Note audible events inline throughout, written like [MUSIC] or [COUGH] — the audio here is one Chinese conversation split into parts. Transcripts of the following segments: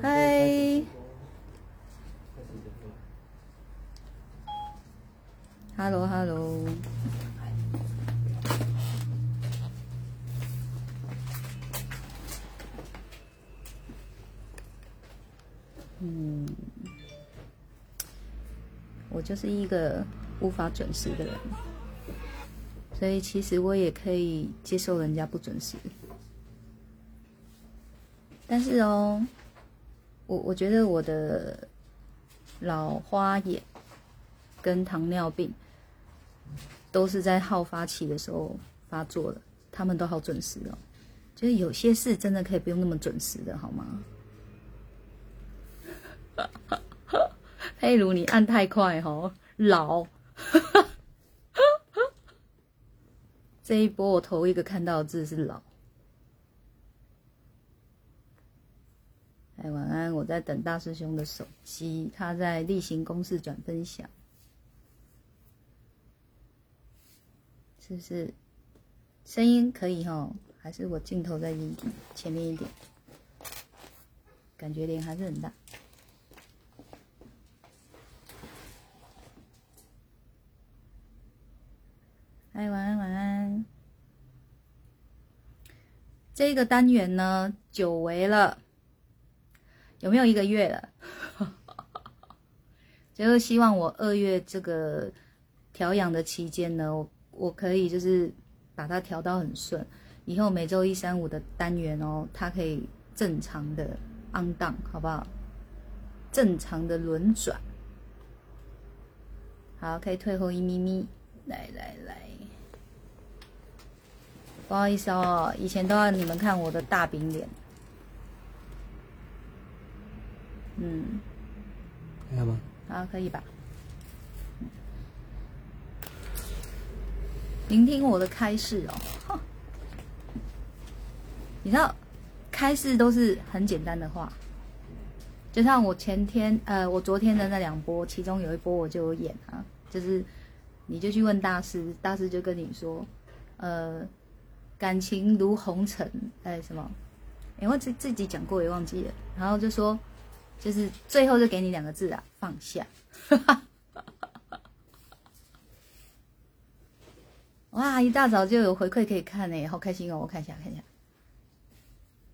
嗨，Hello Hello，嗯，我就是一个无法准时的人，所以其实我也可以接受人家不准时。但是哦，我我觉得我的老花眼跟糖尿病都是在好发期的时候发作的，他们都好准时哦。就是有些事真的可以不用那么准时的，好吗？[LAUGHS] 佩如，你按太快哦，老。[LAUGHS] 这一波我头一个看到的字是老。哎，晚安！我在等大师兄的手机，他在例行公事转分享，是不是？声音可以哈？还是我镜头在一前面一点？感觉脸还是很大。哎，晚安，晚安！这个单元呢，久违了。有没有一个月了？[LAUGHS] 就是希望我二月这个调养的期间呢，我我可以就是把它调到很顺，以后每周一、三、五的单元哦，它可以正常的 on 档，好不好？正常的轮转。好，可以退后一咪咪。来来来，不好意思哦，以前都要你们看我的大饼脸。嗯，可以吗？好，可以吧？聆听我的开示哦。[LAUGHS] 你知道，开示都是很简单的话，就像我前天呃，我昨天的那两波，其中有一波我就有演啊，就是你就去问大师，大师就跟你说，呃，感情如红尘，哎什么？因为自自己讲过也忘记了，然后就说。就是最后就给你两个字啊，放下。哇，一大早就有回馈可以看呢，好开心哦！我看一下，看一下。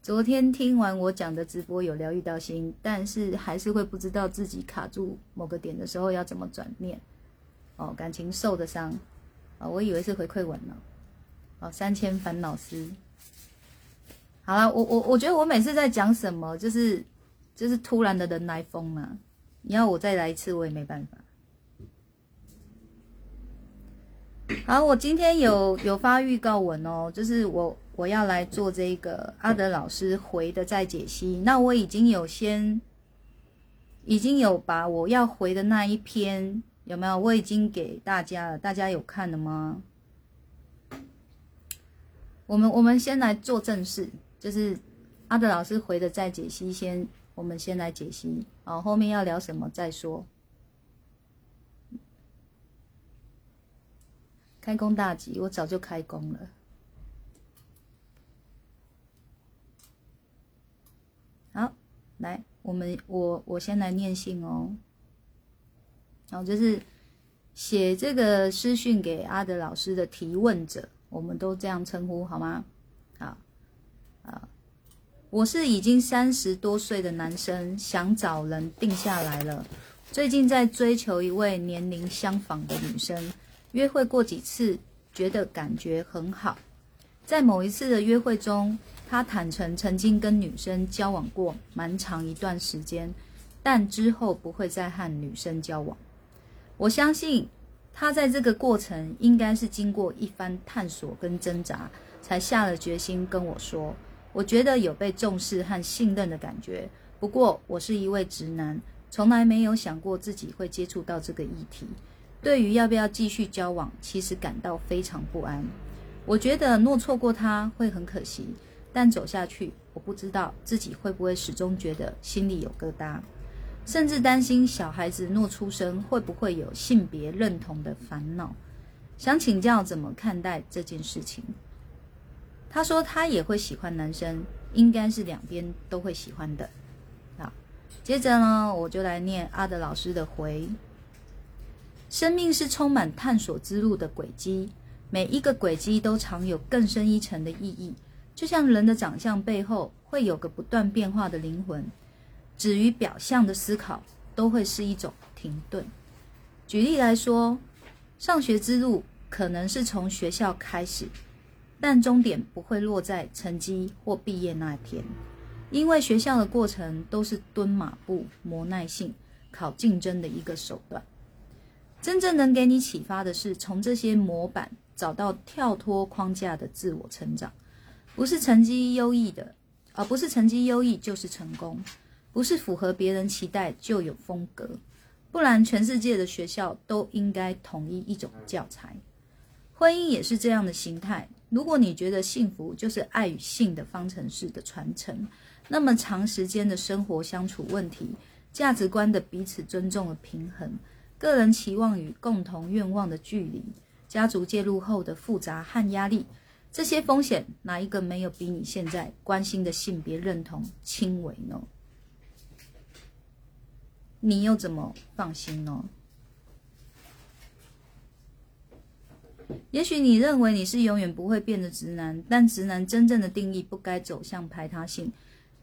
昨天听完我讲的直播，有疗愈到心，但是还是会不知道自己卡住某个点的时候要怎么转念。哦，感情受的伤啊，我以为是回馈文呢。哦，三千烦恼丝。好了，我我我觉得我每次在讲什么，就是。就是突然的人来疯啊！你要我再来一次，我也没办法。好，我今天有有发预告文哦，就是我我要来做这个阿德老师回的再解析。那我已经有先，已经有把我要回的那一篇有没有？我已经给大家了，大家有看了吗？我们我们先来做正事，就是阿德老师回的再解析先。我们先来解析，哦，后面要聊什么再说。开工大吉，我早就开工了。好，来，我们我我先来念信哦。然后就是写这个私讯给阿德老师的提问者，我们都这样称呼好吗？我是已经三十多岁的男生，想找人定下来了。最近在追求一位年龄相仿的女生，约会过几次，觉得感觉很好。在某一次的约会中，他坦诚曾经跟女生交往过蛮长一段时间，但之后不会再和女生交往。我相信他在这个过程应该是经过一番探索跟挣扎，才下了决心跟我说。我觉得有被重视和信任的感觉。不过，我是一位直男，从来没有想过自己会接触到这个议题。对于要不要继续交往，其实感到非常不安。我觉得若错过他会很可惜，但走下去，我不知道自己会不会始终觉得心里有疙瘩，甚至担心小孩子若出生会不会有性别认同的烦恼。想请教怎么看待这件事情？他说他也会喜欢男生，应该是两边都会喜欢的，好，接着呢，我就来念阿德老师的回。生命是充满探索之路的轨迹，每一个轨迹都藏有更深一层的意义。就像人的长相背后会有个不断变化的灵魂，止于表象的思考都会是一种停顿。举例来说，上学之路可能是从学校开始，但终点不会落在成绩或毕业那天，因为学校的过程都是蹲马步、磨耐性、考竞争的一个手段。真正能给你启发的是，从这些模板找到跳脱框架的自我成长。不是成绩优异的，而不是成绩优异就是成功；不是符合别人期待就有风格。不然，全世界的学校都应该统一一种教材。婚姻也是这样的形态。如果你觉得幸福就是爱与性的方程式的传承，那么长时间的生活相处问题、价值观的彼此尊重的平衡。个人期望与共同愿望的距离，家族介入后的复杂和压力，这些风险哪一个没有比你现在关心的性别认同轻微呢？你又怎么放心呢？也许你认为你是永远不会变的直男，但直男真正的定义不该走向排他性。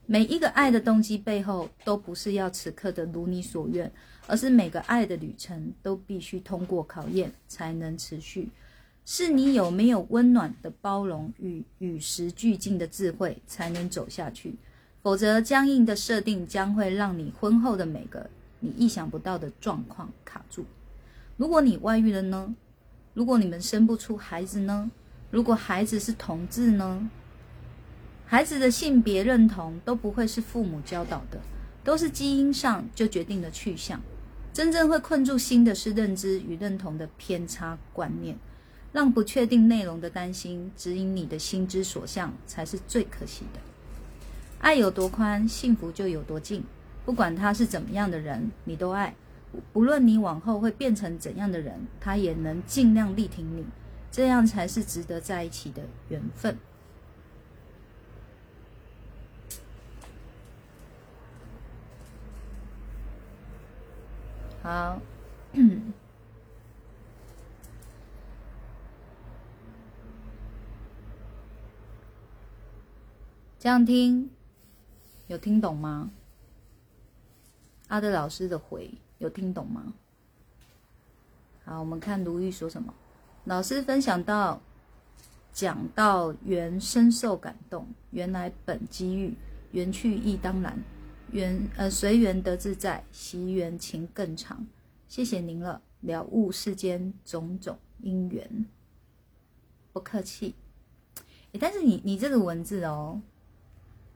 每一个爱的动机背后，都不是要此刻的如你所愿，而是每个爱的旅程都必须通过考验才能持续。是你有没有温暖的包容与与时俱进的智慧，才能走下去。否则，僵硬的设定将会让你婚后的每个你意想不到的状况卡住。如果你外遇了呢？如果你们生不出孩子呢？如果孩子是同志呢？孩子的性别认同都不会是父母教导的，都是基因上就决定了去向。真正会困住心的是认知与认同的偏差观念，让不确定内容的担心指引你的心之所向，才是最可惜的。爱有多宽，幸福就有多近。不管他是怎么样的人，你都爱。不论你往后会变成怎样的人，他也能尽量力挺你。这样才是值得在一起的缘分。好，[COUGHS] 这样听有听懂吗？阿德老师的回有听懂吗？好，我们看卢玉说什么。老师分享到，讲到缘深受感动，原来本机遇，缘去亦当然。缘呃随缘得自在，惜缘情更长。谢谢您了，了悟世间种种因缘。不客气。但是你你这个文字哦，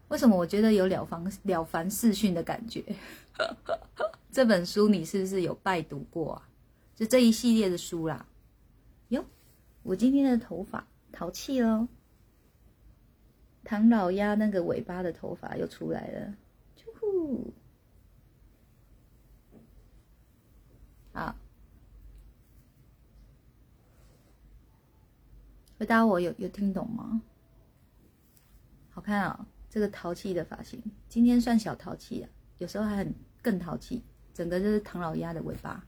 为什么我觉得有了凡了凡四训的感觉？[LAUGHS] 这本书你是不是有拜读过啊？就这一系列的书啦。哟，我今天的头发淘气喽，唐老鸭那个尾巴的头发又出来了。好，回答我有有听懂吗？好看啊，这个淘气的发型，今天算小淘气啊，有时候还很更淘气，整个就是唐老鸭的尾巴。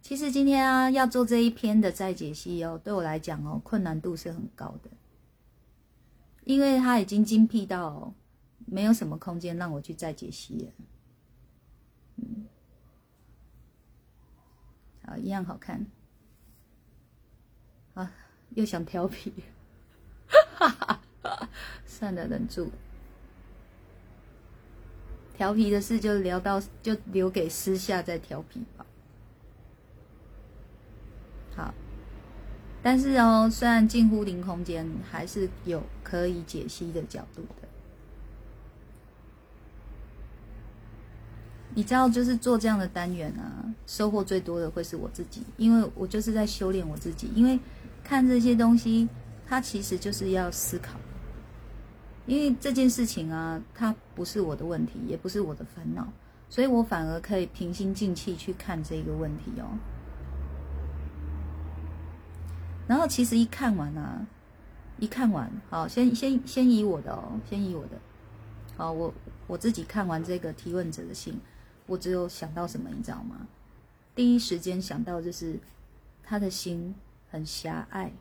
其实今天啊，要做这一篇的再解析哦，对我来讲哦，困难度是很高的。因为它已经精辟到没有什么空间让我去再解析了，嗯，好，一样好看，啊，又想调皮，哈 [LAUGHS] 哈哈，算了，忍住，调皮的事就聊到，就留给私下再调皮吧，好。但是哦，虽然近乎零空间，还是有可以解析的角度的。你知道，就是做这样的单元啊，收获最多的会是我自己，因为我就是在修炼我自己。因为看这些东西，它其实就是要思考。因为这件事情啊，它不是我的问题，也不是我的烦恼，所以我反而可以平心静气去看这个问题哦。然后其实一看完啊，一看完，好，先先先以我的哦，先以我的，好，我我自己看完这个提问者的信，我只有想到什么，你知道吗？第一时间想到就是他的心很狭隘，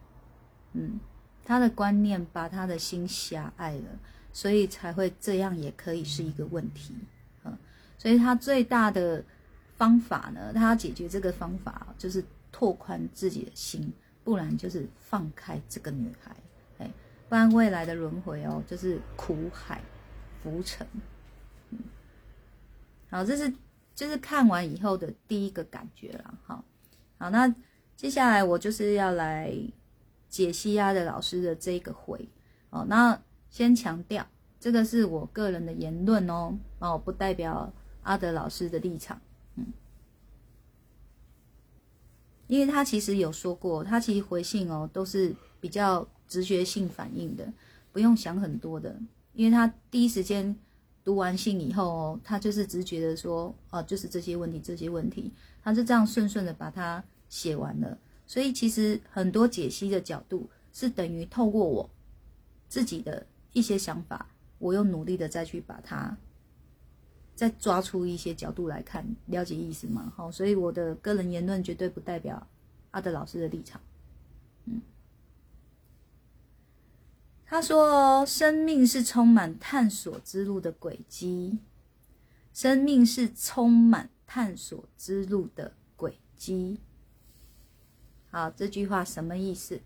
嗯，他的观念把他的心狭隘了，所以才会这样，也可以是一个问题，嗯，所以他最大的方法呢，他要解决这个方法就是拓宽自己的心，不然就是放开这个女孩。不然未来的轮回哦，就是苦海浮沉。嗯，好，这是就是看完以后的第一个感觉了。好，好，那接下来我就是要来解析阿德老师的这个回。哦，那先强调，这个是我个人的言论哦，哦，不代表阿德老师的立场。嗯，因为他其实有说过，他其实回信哦都是比较。直觉性反应的，不用想很多的，因为他第一时间读完信以后哦，他就是直觉的说，哦，就是这些问题，这些问题，他是这样顺顺的把它写完了。所以其实很多解析的角度是等于透过我自己的一些想法，我又努力的再去把它再抓出一些角度来看，了解意思吗？好，所以我的个人言论绝对不代表阿德老师的立场，嗯。他说：“生命是充满探索之路的轨迹，生命是充满探索之路的轨迹。”好，这句话什么意思？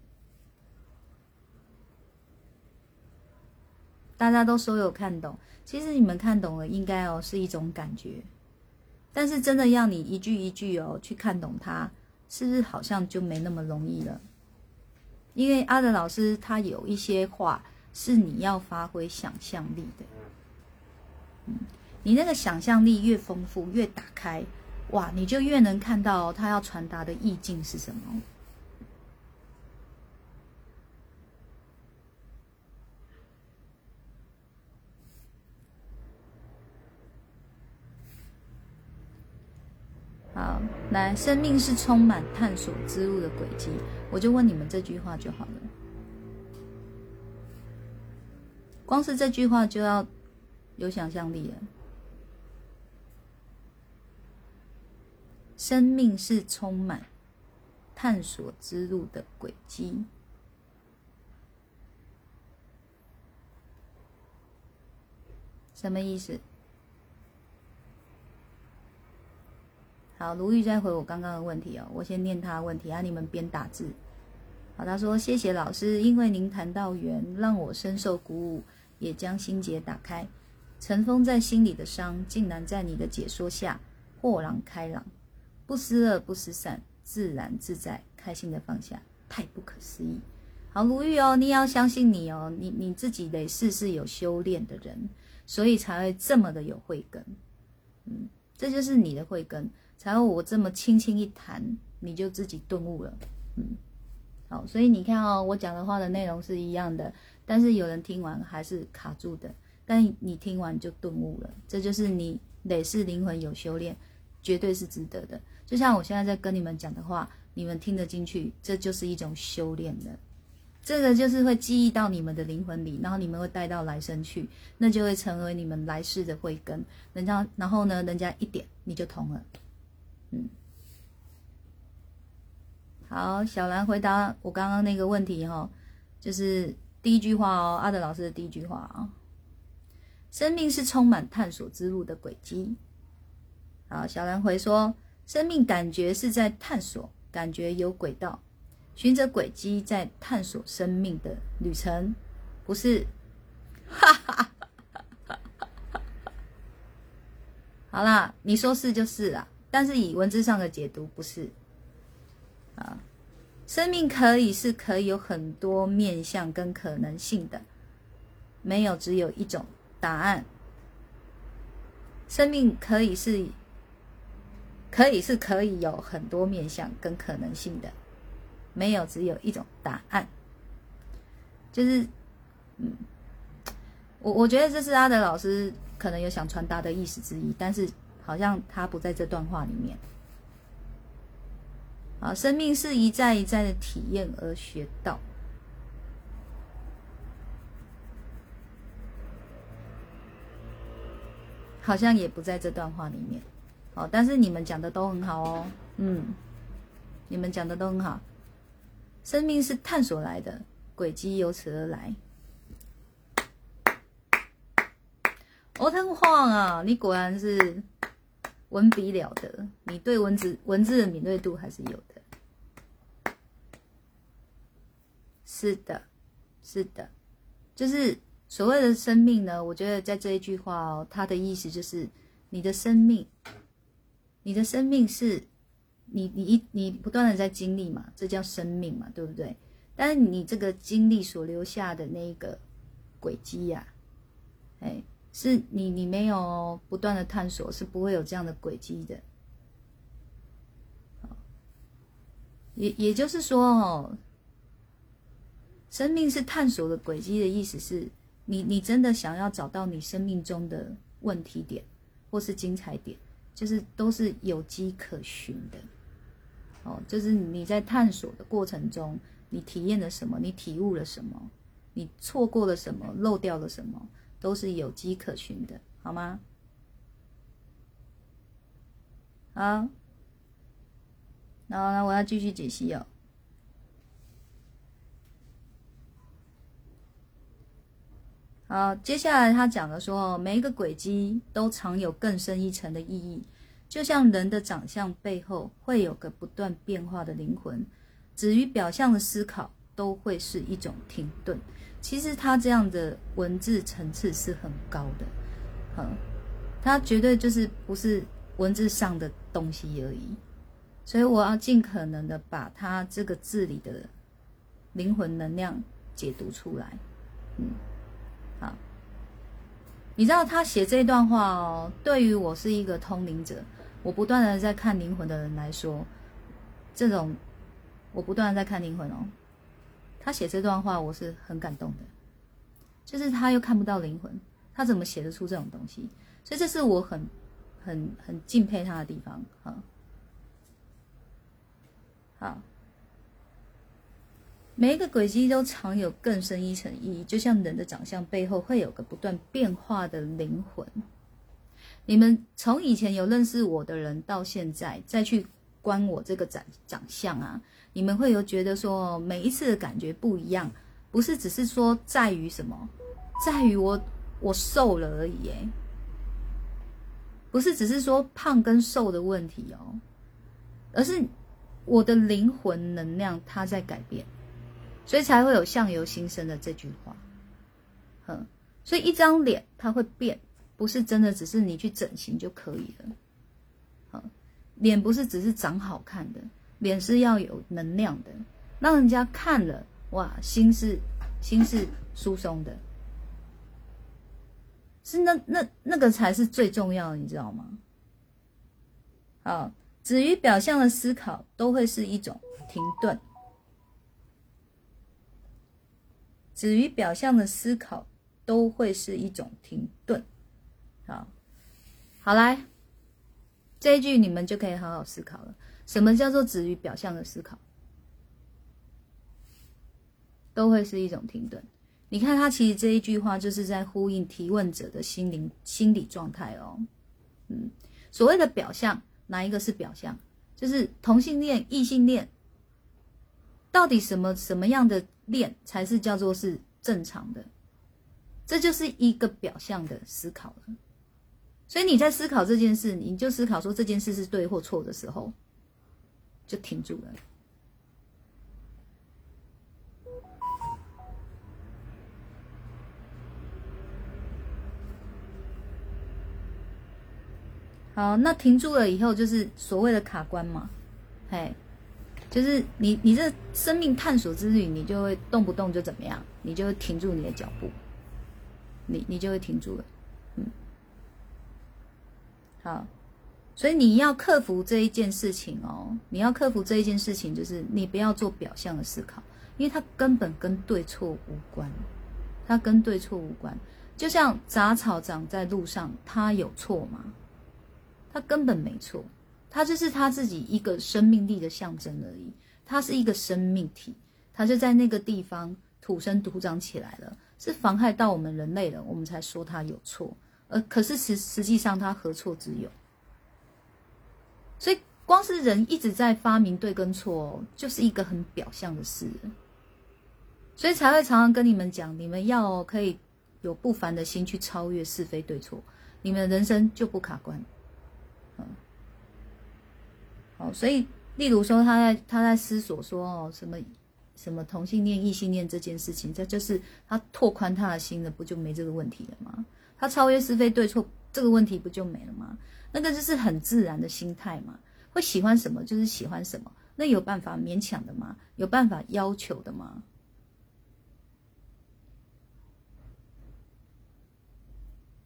大家都说有看懂，其实你们看懂了，应该哦是一种感觉，但是真的要你一句一句哦去看懂它，是不是好像就没那么容易了？因为阿德老师他有一些话是你要发挥想象力的，嗯，你那个想象力越丰富越打开，哇，你就越能看到他要传达的意境是什么。好，来，生命是充满探索之路的轨迹，我就问你们这句话就好了。光是这句话就要有想象力了。生命是充满探索之路的轨迹，什么意思？好，卢玉再回我刚刚的问题哦，我先念他的问题啊，你们边打字。好，他说谢谢老师，因为您谈到缘，让我深受鼓舞，也将心结打开。尘封在心里的伤，竟然在你的解说下豁然开朗，不思恶不思善，自然自在，开心的放下，太不可思议。好，卢玉哦，你要相信你哦，你你自己得事是有修炼的人，所以才会这么的有慧根。嗯，这就是你的慧根。才有我这么轻轻一弹，你就自己顿悟了，嗯，好，所以你看哦，我讲的话的内容是一样的，但是有人听完还是卡住的，但你听完就顿悟了，这就是你累世灵魂有修炼，绝对是值得的。就像我现在在跟你们讲的话，你们听得进去，这就是一种修炼的，这个就是会记忆到你们的灵魂里，然后你们会带到来生去，那就会成为你们来世的慧根。人家，然后呢，人家一点你就通了。嗯，好，小兰回答我刚刚那个问题哈，就是第一句话哦，阿德老师的第一句话啊，生命是充满探索之路的轨迹。好，小兰回说，生命感觉是在探索，感觉有轨道，循着轨迹在探索生命的旅程，不是？哈哈，好啦，你说是就是啦。但是以文字上的解读不是啊，生命可以是可以有很多面向跟可能性的，没有只有一种答案。生命可以是，可以是可以有很多面向跟可能性的，没有只有一种答案。就是，嗯，我我觉得这是阿德老师可能有想传达的意思之一，但是。好像他不在这段话里面。啊生命是一再一再的体验而学到。好像也不在这段话里面。哦但是你们讲的都很好哦。嗯。你们讲的都很好。生命是探索来的轨迹由此而来。我很慌啊你果然是文笔了得，你对文字文字的敏锐度还是有的。是的，是的，就是所谓的生命呢。我觉得在这一句话哦，它的意思就是你的生命，你的生命是你你一你不断的在经历嘛，这叫生命嘛，对不对？但是你这个经历所留下的那一个轨迹呀，哎。是你，你没有不断的探索，是不会有这样的轨迹的。也也就是说，哦，生命是探索的轨迹的意思是你，你真的想要找到你生命中的问题点或是精彩点，就是都是有迹可循的。哦，就是你在探索的过程中，你体验了什么，你体悟了什么，你错过了什么，漏掉了什么。都是有迹可循的，好吗？好，然后呢，我要继续解析哦。好，接下来他讲的说，每一个轨迹都藏有更深一层的意义，就像人的长相背后会有个不断变化的灵魂，止于表象的思考都会是一种停顿。其实他这样的文字层次是很高的，嗯，他绝对就是不是文字上的东西而已，所以我要尽可能的把他这个字里的灵魂能量解读出来，嗯，好，你知道他写这段话哦，对于我是一个通灵者，我不断的在看灵魂的人来说，这种我不断的在看灵魂哦。他写这段话，我是很感动的。就是他又看不到灵魂，他怎么写得出这种东西？所以这是我很、很、很敬佩他的地方。哈，好，每一个轨迹都藏有更深一层意义，就像人的长相背后会有个不断变化的灵魂。你们从以前有认识我的人，到现在再去观我这个长长相啊。你们会有觉得说每一次的感觉不一样，不是只是说在于什么，在于我我瘦了而已，哎，不是只是说胖跟瘦的问题哦，而是我的灵魂能量它在改变，所以才会有相由心生的这句话，哼，所以一张脸它会变，不是真的只是你去整形就可以了，哼，脸不是只是长好看的。脸是要有能量的，让人家看了哇，心是心是疏松的，是那那那个才是最重要的，你知道吗？好，止于表象的思考都会是一种停顿，止于表象的思考都会是一种停顿。好，好来，这一句你们就可以好好思考了。什么叫做止于表象的思考，都会是一种停顿。你看，他其实这一句话就是在呼应提问者的心灵心理状态哦。嗯，所谓的表象，哪一个是表象？就是同性恋、异性恋，到底什么什么样的恋才是叫做是正常的？这就是一个表象的思考了。所以你在思考这件事，你就思考说这件事是对或错的时候。就停住了。好，那停住了以后，就是所谓的卡关嘛，嘿，就是你你这生命探索之旅，你就会动不动就怎么样，你就停住你的脚步，你你就会停住了，嗯，好。所以你要克服这一件事情哦，你要克服这一件事情，就是你不要做表象的思考，因为它根本跟对错无关，它跟对错无关。就像杂草长在路上，它有错吗？它根本没错，它就是它自己一个生命力的象征而已。它是一个生命体，它就在那个地方土生土长起来了，是妨害到我们人类了，我们才说它有错。呃，可是实实际上它何错之有？所以光是人一直在发明对跟错，就是一个很表象的事。所以才会常常跟你们讲，你们要可以有不凡的心去超越是非对错，你们的人生就不卡关。嗯，好，所以例如说他在他在思索说哦什么什么同性恋异性恋这件事情，这就是他拓宽他的心了，不就没这个问题了吗？他超越是非对错这个问题不就没了吗？那个就是很自然的心态嘛，会喜欢什么就是喜欢什么，那有办法勉强的吗？有办法要求的吗？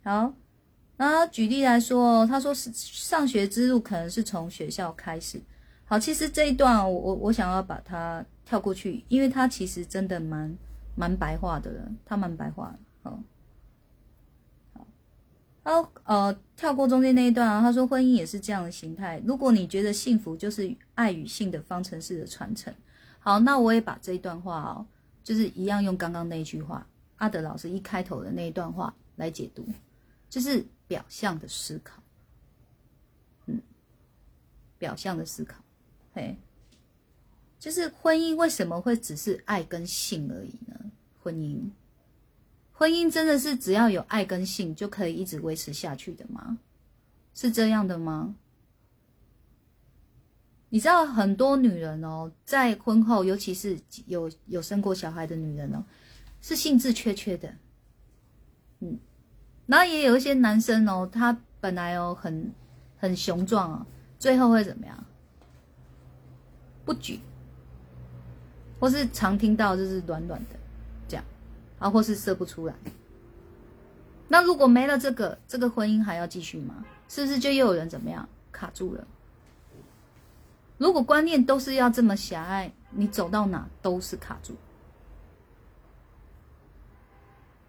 好，那举例来说，他说是上学之路可能是从学校开始。好，其实这一段我我我想要把它跳过去，因为他其实真的蛮蛮白话的了，他蛮白话的。好，好，呃，跳过中间那一段啊，他说婚姻也是这样的形态。如果你觉得幸福就是爱与性的方程式的传承，好，那我也把这一段话哦，就是一样用刚刚那句话，阿德老师一开头的那一段话来解读。就是表象的思考，嗯，表象的思考，嘿，就是婚姻为什么会只是爱跟性而已呢？婚姻，婚姻真的是只要有爱跟性就可以一直维持下去的吗？是这样的吗？你知道很多女人哦，在婚后，尤其是有有生过小孩的女人哦，是兴致缺缺的，嗯。然后也有一些男生哦，他本来哦很很雄壮啊，最后会怎么样？不举，或是常听到就是软软的，啊，或是射不出来。那如果没了这个，这个婚姻还要继续吗？是不是就又有人怎么样卡住了？如果观念都是要这么狭隘，你走到哪都是卡住。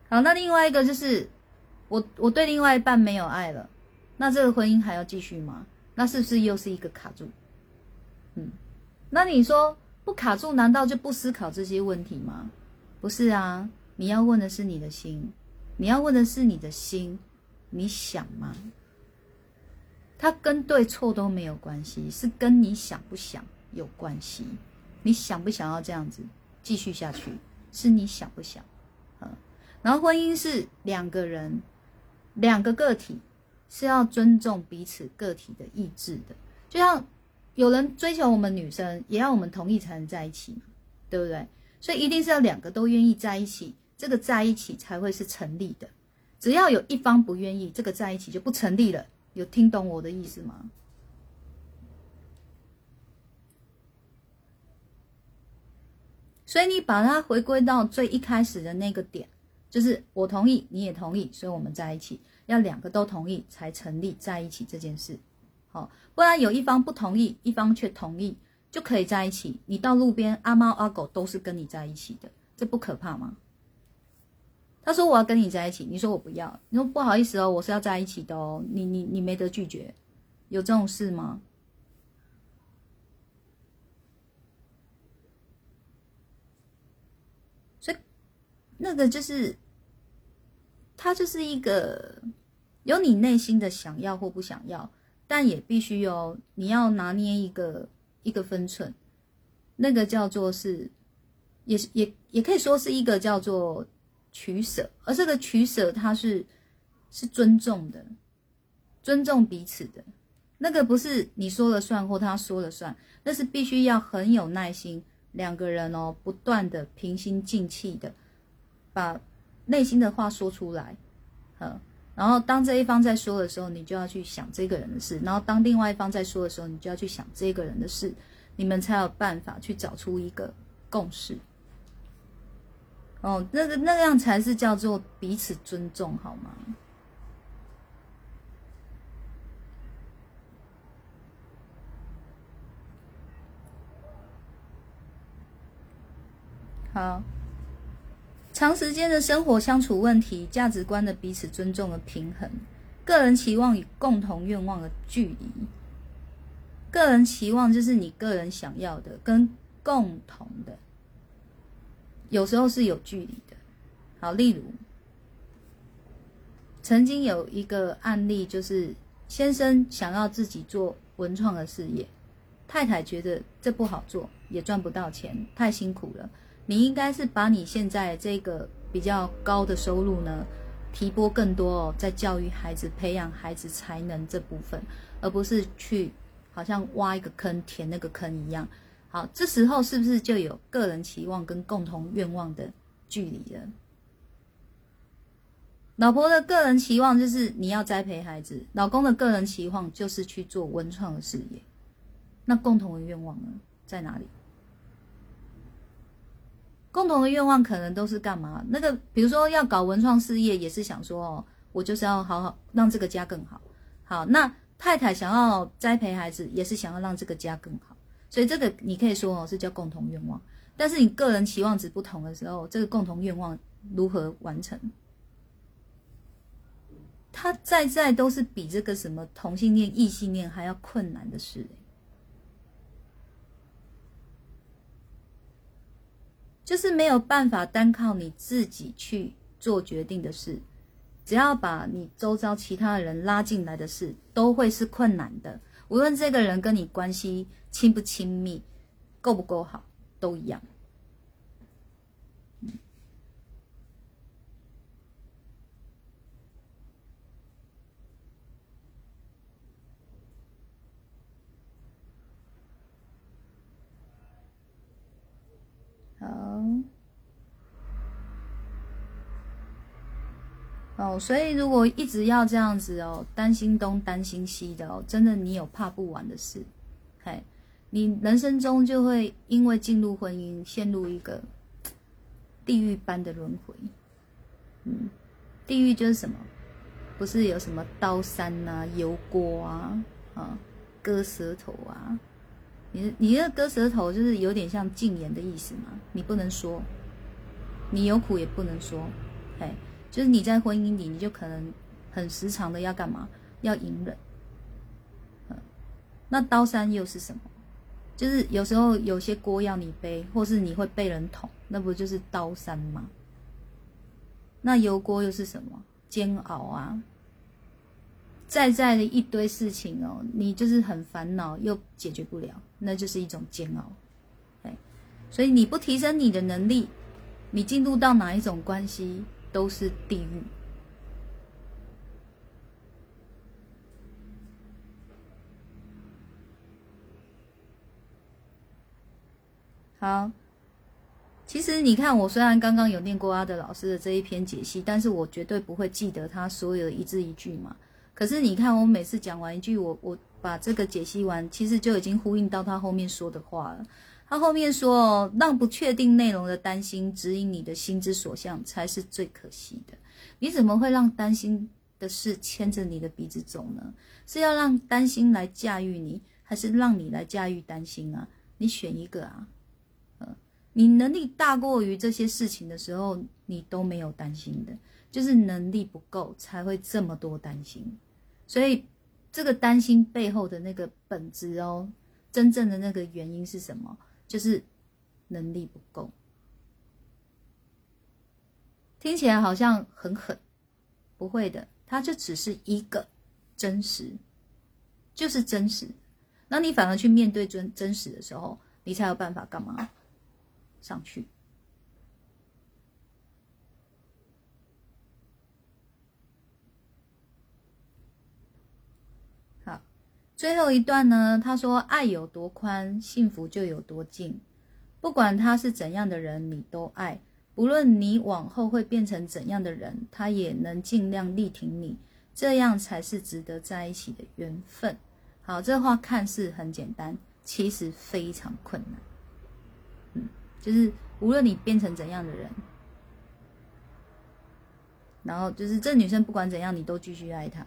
好，那另外一个就是。我我对另外一半没有爱了，那这个婚姻还要继续吗？那是不是又是一个卡住？嗯，那你说不卡住，难道就不思考这些问题吗？不是啊，你要问的是你的心，你要问的是你的心，你想吗？它跟对错都没有关系，是跟你想不想有关系。你想不想要这样子继续下去？是你想不想？嗯，然后婚姻是两个人。两个个体是要尊重彼此个体的意志的，就像有人追求我们女生，也要我们同意才能在一起嘛，对不对？所以一定是要两个都愿意在一起，这个在一起才会是成立的。只要有一方不愿意，这个在一起就不成立了。有听懂我的意思吗？所以你把它回归到最一开始的那个点。就是我同意，你也同意，所以我们在一起，要两个都同意才成立在一起这件事，好，不然有一方不同意，一方却同意，就可以在一起。你到路边，阿猫阿狗都是跟你在一起的，这不可怕吗？他说我要跟你在一起，你说我不要，你说不好意思哦，我是要在一起的哦，你你你没得拒绝，有这种事吗？所以那个就是。它就是一个有你内心的想要或不想要，但也必须有你要拿捏一个一个分寸，那个叫做是，也也也可以说是一个叫做取舍，而这个取舍它是是尊重的，尊重彼此的，那个不是你说了算或他说了算，那是必须要很有耐心，两个人哦不断的平心静气的把。内心的话说出来，嗯，然后当这一方在说的时候，你就要去想这个人的事；然后当另外一方在说的时候，你就要去想这个人的事，你们才有办法去找出一个共识。哦，那个那样才是叫做彼此尊重，好吗？好。长时间的生活相处问题，价值观的彼此尊重的平衡，个人期望与共同愿望的距离。个人期望就是你个人想要的，跟共同的有时候是有距离的。好，例如，曾经有一个案例，就是先生想要自己做文创的事业，太太觉得这不好做，也赚不到钱，太辛苦了。你应该是把你现在这个比较高的收入呢，提拨更多哦，在教育孩子、培养孩子才能这部分，而不是去好像挖一个坑填那个坑一样。好，这时候是不是就有个人期望跟共同愿望的距离了？老婆的个人期望就是你要栽培孩子，老公的个人期望就是去做文创的事业。那共同的愿望呢，在哪里？共同的愿望可能都是干嘛？那个，比如说要搞文创事业，也是想说哦，我就是要好好让这个家更好。好，那太太想要栽培孩子，也是想要让这个家更好。所以这个你可以说哦，是叫共同愿望。但是你个人期望值不同的时候，这个共同愿望如何完成？他在在都是比这个什么同性恋、异性恋还要困难的事，就是没有办法单靠你自己去做决定的事，只要把你周遭其他人拉进来的事，都会是困难的。无论这个人跟你关系亲不亲密、够不够好，都一样。哦，所以如果一直要这样子哦，担心东担心西的哦，真的你有怕不完的事，嘿，你人生中就会因为进入婚姻陷入一个地狱般的轮回。嗯，地狱就是什么？不是有什么刀山呐、油锅啊、啊割舌头啊？你你这割舌头就是有点像禁言的意思嘛？你不能说，你有苦也不能说，哎。就是你在婚姻里，你就可能很时常的要干嘛？要隐忍。那刀山又是什么？就是有时候有些锅要你背，或是你会被人捅，那不就是刀山吗？那油锅又是什么？煎熬啊！在在的一堆事情哦，你就是很烦恼又解决不了，那就是一种煎熬。哎，所以你不提升你的能力，你进入到哪一种关系？都是地狱。好，其实你看，我虽然刚刚有念过阿德老师的这一篇解析，但是我绝对不会记得他所有的一字一句嘛。可是你看，我每次讲完一句，我我把这个解析完，其实就已经呼应到他后面说的话了。他后面说：“让不确定内容的担心指引你的心之所向，才是最可惜的。你怎么会让担心的事牵着你的鼻子走呢？是要让担心来驾驭你，还是让你来驾驭担心啊？你选一个啊！你能力大过于这些事情的时候，你都没有担心的，就是能力不够才会这么多担心。所以，这个担心背后的那个本质哦，真正的那个原因是什么？”就是能力不够，听起来好像很狠，不会的，它就只是一个真实，就是真实。那你反而去面对真真实的时候，你才有办法干嘛上去？好最后一段呢，他说：“爱有多宽，幸福就有多近。不管他是怎样的人，你都爱。不论你往后会变成怎样的人，他也能尽量力挺你。这样才是值得在一起的缘分。”好，这话看似很简单，其实非常困难。就是无论你变成怎样的人，然后就是这女生不管怎样，你都继续爱她。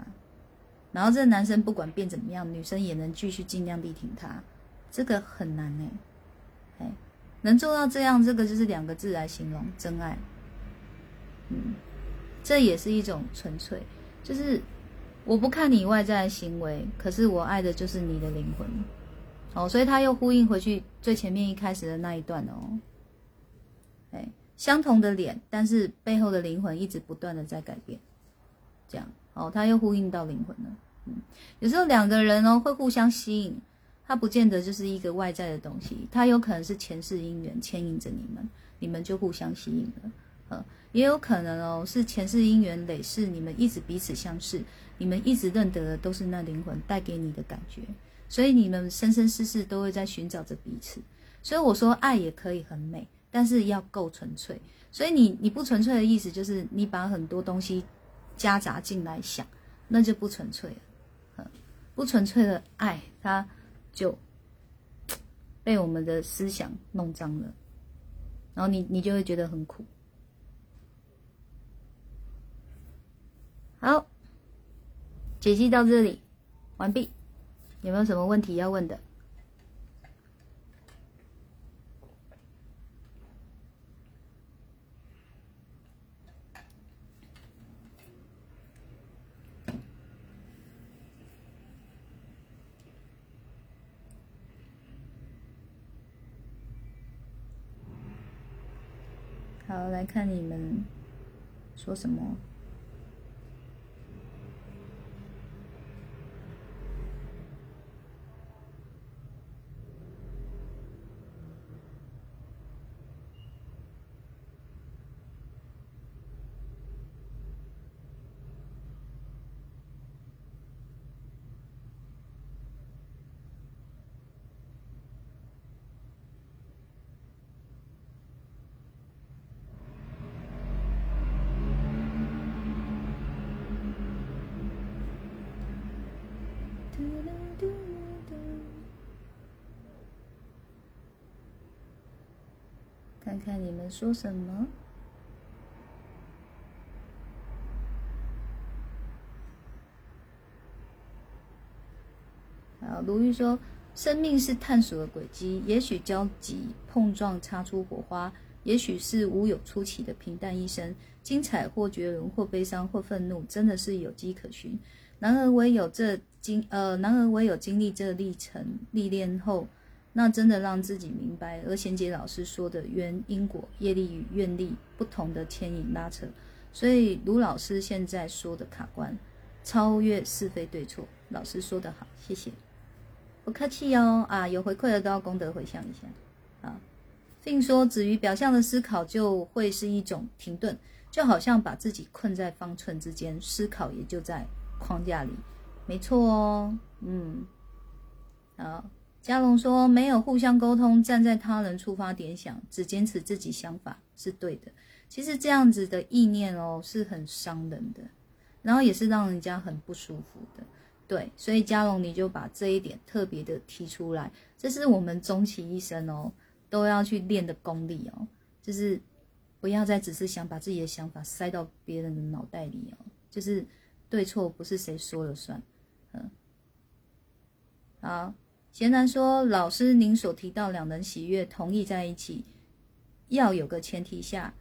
然后这男生不管变怎么样，女生也能继续尽量力挺他，这个很难哎，哎，能做到这样，这个就是两个字来形容真爱。嗯，这也是一种纯粹，就是我不看你外在行为，可是我爱的就是你的灵魂。哦，所以他又呼应回去最前面一开始的那一段哦，哎，相同的脸，但是背后的灵魂一直不断的在改变。这样哦，它又呼应到灵魂了。嗯，有时候两个人哦会互相吸引，它不见得就是一个外在的东西，它有可能是前世姻缘牵引着你们，你们就互相吸引了。呃，也有可能哦是前世姻缘累世，你们一直彼此相视，你们一直认得的都是那灵魂带给你的感觉，所以你们生生世世都会在寻找着彼此。所以我说爱也可以很美，但是要够纯粹。所以你你不纯粹的意思就是你把很多东西夹杂进来想，那就不纯粹了。不纯粹的爱，它就被我们的思想弄脏了，然后你你就会觉得很苦。好，解析到这里完毕，有没有什么问题要问的？好，来看你们说什么。看你们说什么。好，鲁豫说：“生命是探索的轨迹，也许交集碰撞擦出火花，也许是无有出奇的平淡一生，精彩或绝伦，或悲伤，或愤怒，真的是有迹可循。然而唯有这经呃，然而唯有经历这历程历练后。”那真的让自己明白，而贤杰老师说的原因果、业力与愿力不同的牵引拉扯，所以卢老师现在说的卡关，超越是非对错。老师说的好，谢谢，不客气哦。啊，有回馈的都要功德回向一下。啊，并说止于表象的思考就会是一种停顿，就好像把自己困在方寸之间，思考也就在框架里。没错哦，嗯，好。嘉龙说：“没有互相沟通，站在他人出发点想，只坚持自己想法是对的。其实这样子的意念哦，是很伤人的，然后也是让人家很不舒服的。对，所以嘉龙你就把这一点特别的提出来，这是我们终其一生哦都要去练的功力哦，就是不要再只是想把自己的想法塞到别人的脑袋里哦，就是对错不是谁说了算。嗯，好。”贤男说：“老师，您所提到两人喜悦、同意在一起，要有个前提下，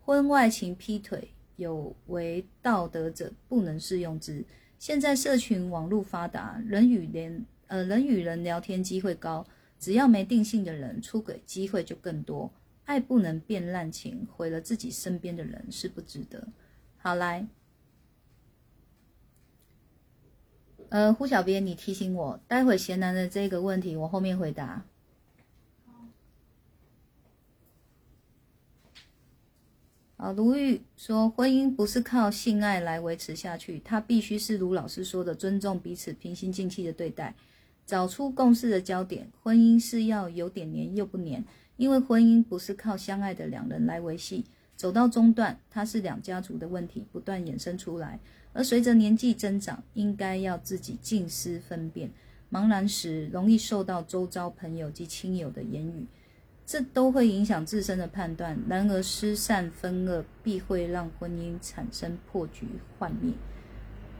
婚外情、劈腿有违道德者，不能适用之。现在社群网络发达，人与人呃人与人聊天机会高，只要没定性的人出轨机会就更多。爱不能变滥情，毁了自己身边的人是不值得。好来。”呃，胡小编，你提醒我，待会贤男的这个问题，我后面回答。好，卢玉说，婚姻不是靠性爱来维持下去，它必须是卢老师说的，尊重彼此，平心静气的对待，找出共识的焦点。婚姻是要有点黏又不黏，因为婚姻不是靠相爱的两人来维系，走到中段，它是两家族的问题不断衍生出来。而随着年纪增长，应该要自己静思分辨。茫然时，容易受到周遭朋友及亲友的言语，这都会影响自身的判断。然而，失善分恶，必会让婚姻产生破局幻灭。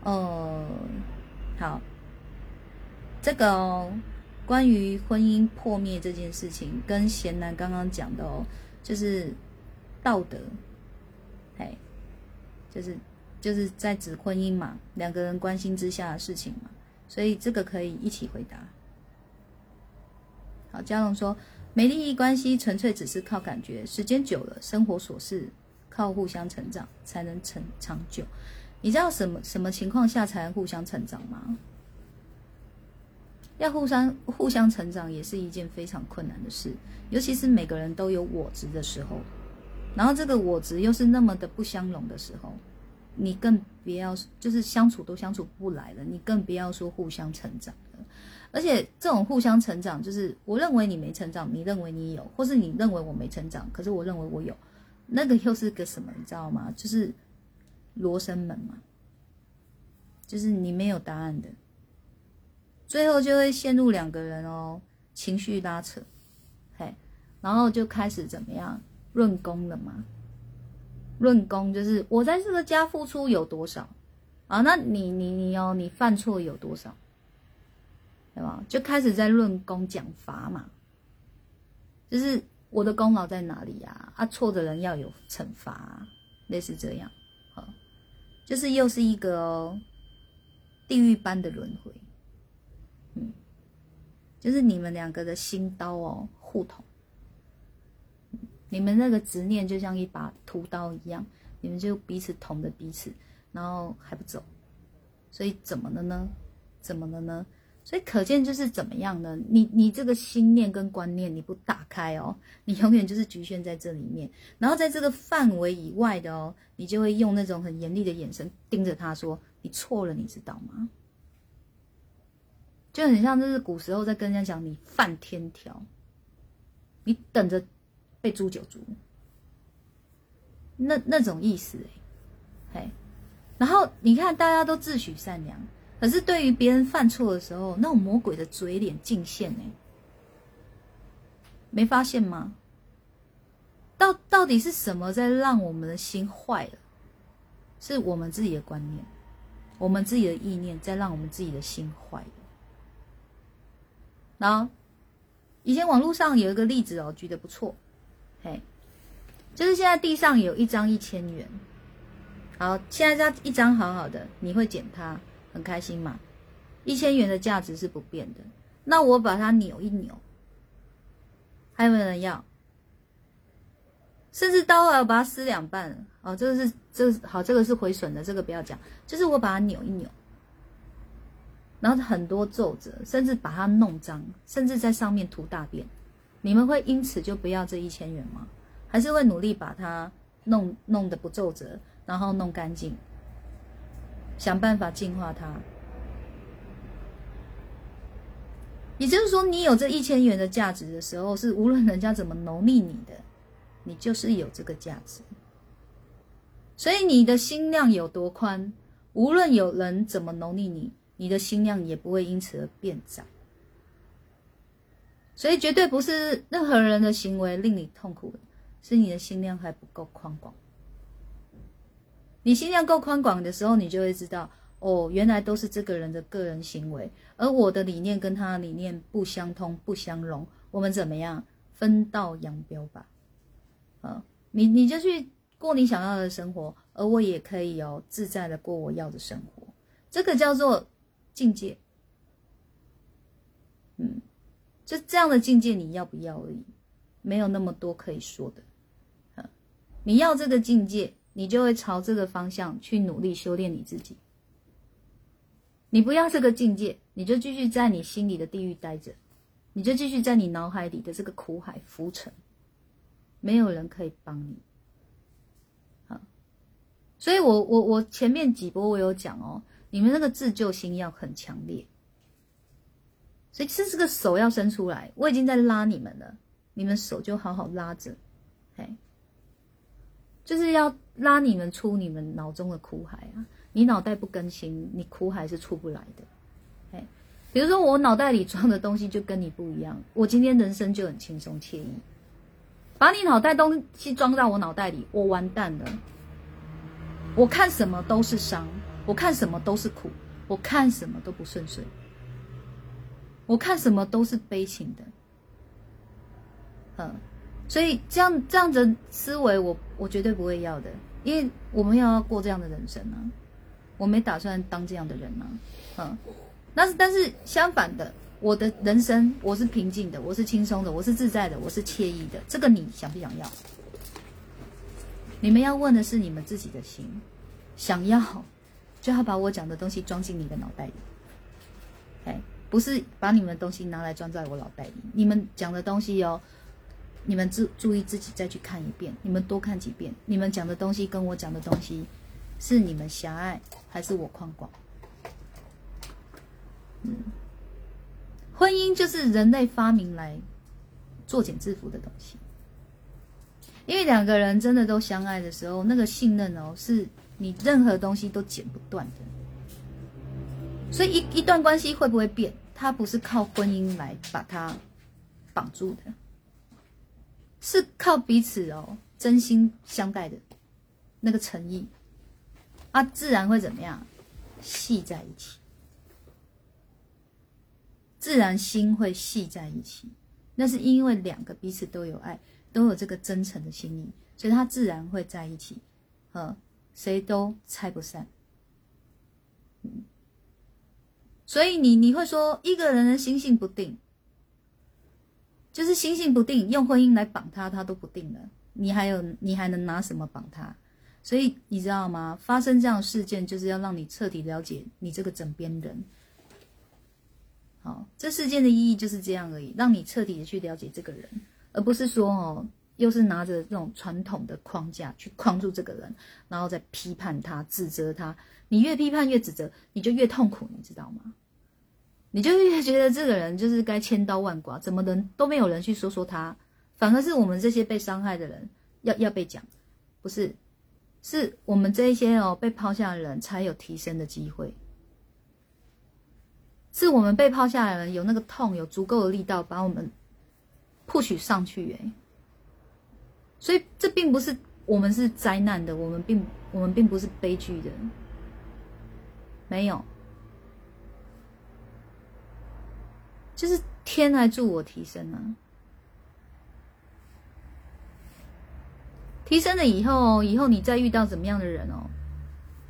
哦，好，这个哦，关于婚姻破灭这件事情，跟贤男刚刚讲的哦，就是道德，嘿，就是。就是在指婚姻嘛，两个人关心之下的事情嘛，所以这个可以一起回答。好，嘉龙说，没利益关系纯粹只是靠感觉，时间久了，生活琐事靠互相成长才能成长久。你知道什么什么情况下才能互相成长吗？要互相互相成长也是一件非常困难的事，尤其是每个人都有我执的时候，然后这个我执又是那么的不相容的时候，你更不要就是相处都相处不来了，你更不要说互相成长了。而且这种互相成长，就是我认为你没成长，你认为你有，或是你认为我没成长，可是我认为我有，那个又是个什么？你知道吗？就是罗生门嘛，就是你没有答案的。最后就会陷入两个人哦情绪拉扯，嘿，然后就开始怎么样论功了嘛？论功就是我在这个家付出有多少啊？那你你你哦，你犯错有多少？对吧？就开始在论功讲罚嘛，就是我的功劳在哪里呀？啊，错的人要有惩罚，类似这样，好，就是又是一个哦地狱般的轮回。嗯就是你们两个的心刀哦，互捅。你们那个执念就像一把屠刀一样，你们就彼此捅着彼此，然后还不走。所以怎么了呢？怎么了呢？所以可见就是怎么样呢？你你这个心念跟观念你不打开哦，你永远就是局限在这里面。然后在这个范围以外的哦，你就会用那种很严厉的眼神盯着他说：“你错了，你知道吗？”就很像，就是古时候在跟人家讲你犯天条，你等着被诛九族，那那种意思哎，嘿，然后你看大家都自诩善良，可是对于别人犯错的时候，那种魔鬼的嘴脸尽现哎，没发现吗？到到底是什么在让我们的心坏了？是我们自己的观念，我们自己的意念在让我们自己的心坏。然后，以前网络上有一个例子哦，举得不错，嘿，就是现在地上有一张一千元，好，现在这一张好好的，你会捡它，很开心嘛？一千元的价值是不变的，那我把它扭一扭，还有没有人要？甚至到后来我把它撕两半，哦，这个是这个好，这个是毁损的，这个不要讲，就是我把它扭一扭。然后很多皱褶，甚至把它弄脏，甚至在上面涂大便，你们会因此就不要这一千元吗？还是会努力把它弄弄得不皱褶，然后弄干净，想办法净化它？也就是说，你有这一千元的价值的时候，是无论人家怎么蹂躏你的，你就是有这个价值。所以你的心量有多宽，无论有人怎么蹂躏你。你的心量也不会因此而变窄，所以绝对不是任何人的行为令你痛苦，是你的心量还不够宽广。你心量够宽广的时候，你就会知道，哦，原来都是这个人的个人行为，而我的理念跟他的理念不相通、不相容，我们怎么样分道扬镳吧？啊，你你就去过你想要的生活，而我也可以哦自在的过我要的生活，这个叫做。境界，嗯，就这样的境界，你要不要而已，没有那么多可以说的。你要这个境界，你就会朝这个方向去努力修炼你自己。你不要这个境界，你就继续在你心里的地狱待着，你就继续在你脑海里的这个苦海浮沉，没有人可以帮你。好，所以我我我前面几波我有讲哦。你们那个自救心要很强烈，所以是这个手要伸出来。我已经在拉你们了，你们手就好好拉着，哎，就是要拉你们出你们脑中的苦海啊！你脑袋不更新，你苦海是出不来的，哎。比如说我脑袋里装的东西就跟你不一样，我今天人生就很轻松惬意。把你脑袋东西装到我脑袋里，我完蛋了。我看什么都是伤。我看什么都是苦，我看什么都不顺遂，我看什么都是悲情的，嗯，所以这样这样的思维，我我绝对不会要的，因为我们要过这样的人生啊，我没打算当这样的人啊，嗯，那是但是相反的，我的人生我是平静的，我是轻松的，我是自在的，我是惬意的，这个你想不想要？你们要问的是你们自己的心，想要。就要把我讲的东西装进你的脑袋里。哎，不是把你们的东西拿来装在我脑袋里。你们讲的东西哦，你们注注意自己再去看一遍，你们多看几遍。你们讲的东西跟我讲的东西，是你们狭隘还是我宽广？嗯，婚姻就是人类发明来作茧自缚的东西。因为两个人真的都相爱的时候，那个信任哦，是你任何东西都剪不断的。所以一一段关系会不会变？他不是靠婚姻来把它绑住的，是靠彼此哦真心相待的那个诚意啊，自然会怎么样系在一起，自然心会系在一起。那是因为两个彼此都有爱。都有这个真诚的心意，所以他自然会在一起，呃，谁都拆不散。嗯，所以你你会说一个人的心性不定，就是心性不定，用婚姻来绑他，他都不定了。你还有你还能拿什么绑他？所以你知道吗？发生这样的事件，就是要让你彻底了解你这个枕边人。好，这事件的意义就是这样而已，让你彻底的去了解这个人。而不是说哦，又是拿着这种传统的框架去框住这个人，然后再批判他、指责他。你越批判越指责，你就越痛苦，你知道吗？你就越觉得这个人就是该千刀万剐，怎么能都没有人去说说他，反而是我们这些被伤害的人要要被讲，不是？是我们这一些哦被抛下的人才有提升的机会，是我们被抛下的人有那个痛，有足够的力道把我们。或许上去哎，所以这并不是我们是灾难的，我们并我们并不是悲剧的，没有，就是天来助我提升啊，提升了以后，以后你再遇到怎么样的人哦，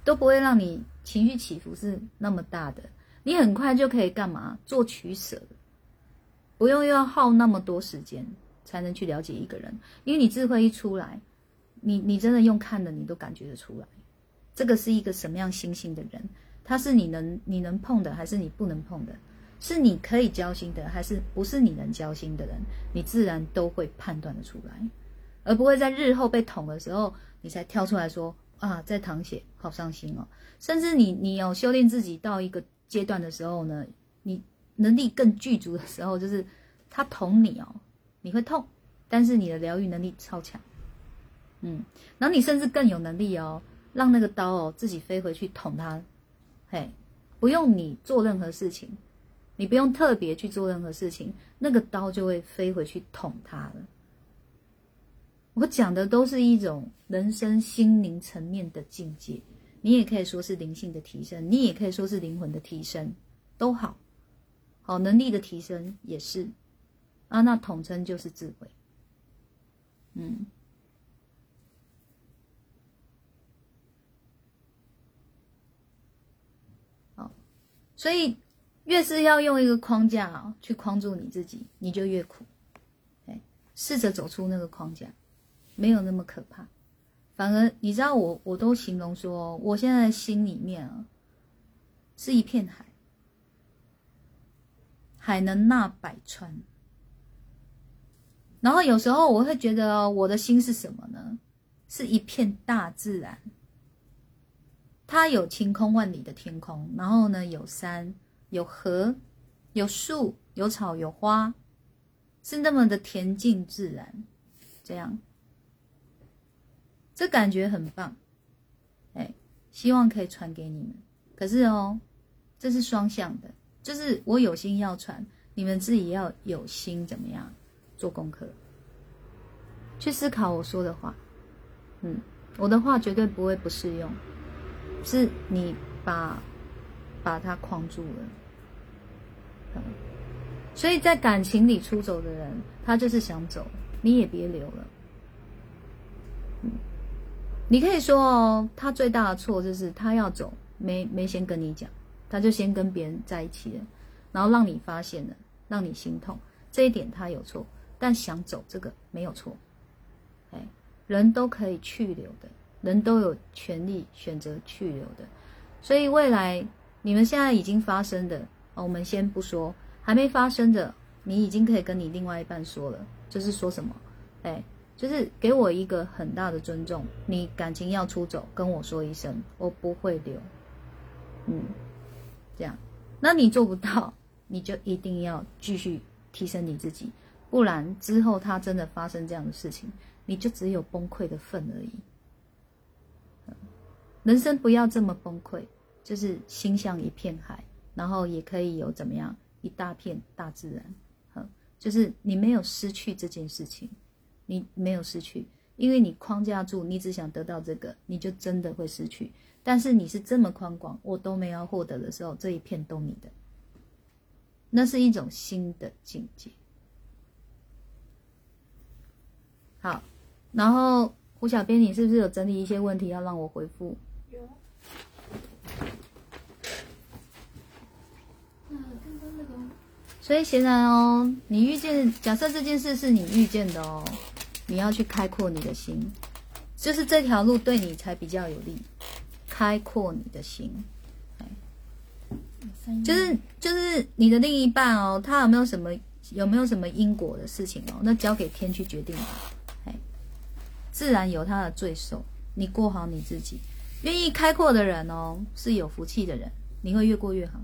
都不会让你情绪起伏是那么大的，你很快就可以干嘛？做取舍。不用又要耗那么多时间才能去了解一个人，因为你智慧一出来，你你真的用看的你都感觉得出来，这个是一个什么样心性的人，他是你能你能碰的还是你不能碰的，是你可以交心的还是不是你能交心的人，你自然都会判断的出来，而不会在日后被捅的时候你才跳出来说啊在淌血好伤心哦，甚至你你有修炼自己到一个阶段的时候呢，你。能力更具足的时候，就是他捅你哦，你会痛，但是你的疗愈能力超强，嗯，然后你甚至更有能力哦，让那个刀哦自己飞回去捅他，嘿，不用你做任何事情，你不用特别去做任何事情，那个刀就会飞回去捅他了。我讲的都是一种人生心灵层面的境界，你也可以说是灵性的提升，你也可以说是灵魂的提升，都好。好能力的提升也是啊，那统称就是智慧。嗯，好，所以越是要用一个框架去框住你自己，你就越苦。哎，试着走出那个框架，没有那么可怕。反而你知道，我我都形容说，我现在心里面啊，是一片海。海能纳百川，然后有时候我会觉得我的心是什么呢？是一片大自然，它有晴空万里的天空，然后呢有山有河有树有草有花，是那么的恬静自然，这样，这感觉很棒，哎，希望可以传给你们。可是哦，这是双向的。就是我有心要传，你们自己要有心怎么样做功课，去思考我说的话。嗯，我的话绝对不会不适用，是你把把它框住了。所以在感情里出走的人，他就是想走，你也别留了。嗯，你可以说哦，他最大的错就是他要走，没没先跟你讲。他就先跟别人在一起了，然后让你发现了，让你心痛，这一点他有错，但想走这个没有错。哎，人都可以去留的，人都有权利选择去留的，所以未来你们现在已经发生的，我们先不说，还没发生的，你已经可以跟你另外一半说了，就是说什么，哎，就是给我一个很大的尊重，你感情要出走，跟我说一声，我不会留，嗯，这样，那你做不到，你就一定要继续提升你自己，不然之后他真的发生这样的事情，你就只有崩溃的份而已。人生不要这么崩溃，就是心像一片海，然后也可以有怎么样一大片大自然，好，就是你没有失去这件事情，你没有失去，因为你框架住，你只想得到这个，你就真的会失去。但是你是这么宽广，我都没有获得的时候，这一片都你的，那是一种新的境界。好，然后胡小编，你是不是有整理一些问题要让我回复？所以显然哦，你遇见假设这件事是你遇见的哦，你要去开阔你的心，就是这条路对你才比较有利，开阔你的心，就是就是你的另一半哦，他有没有什么有没有什么因果的事情哦，那交给天去决定吧，哎，自然有他的罪受，你过好你自己。愿意开阔的人哦，是有福气的人，你会越过越好。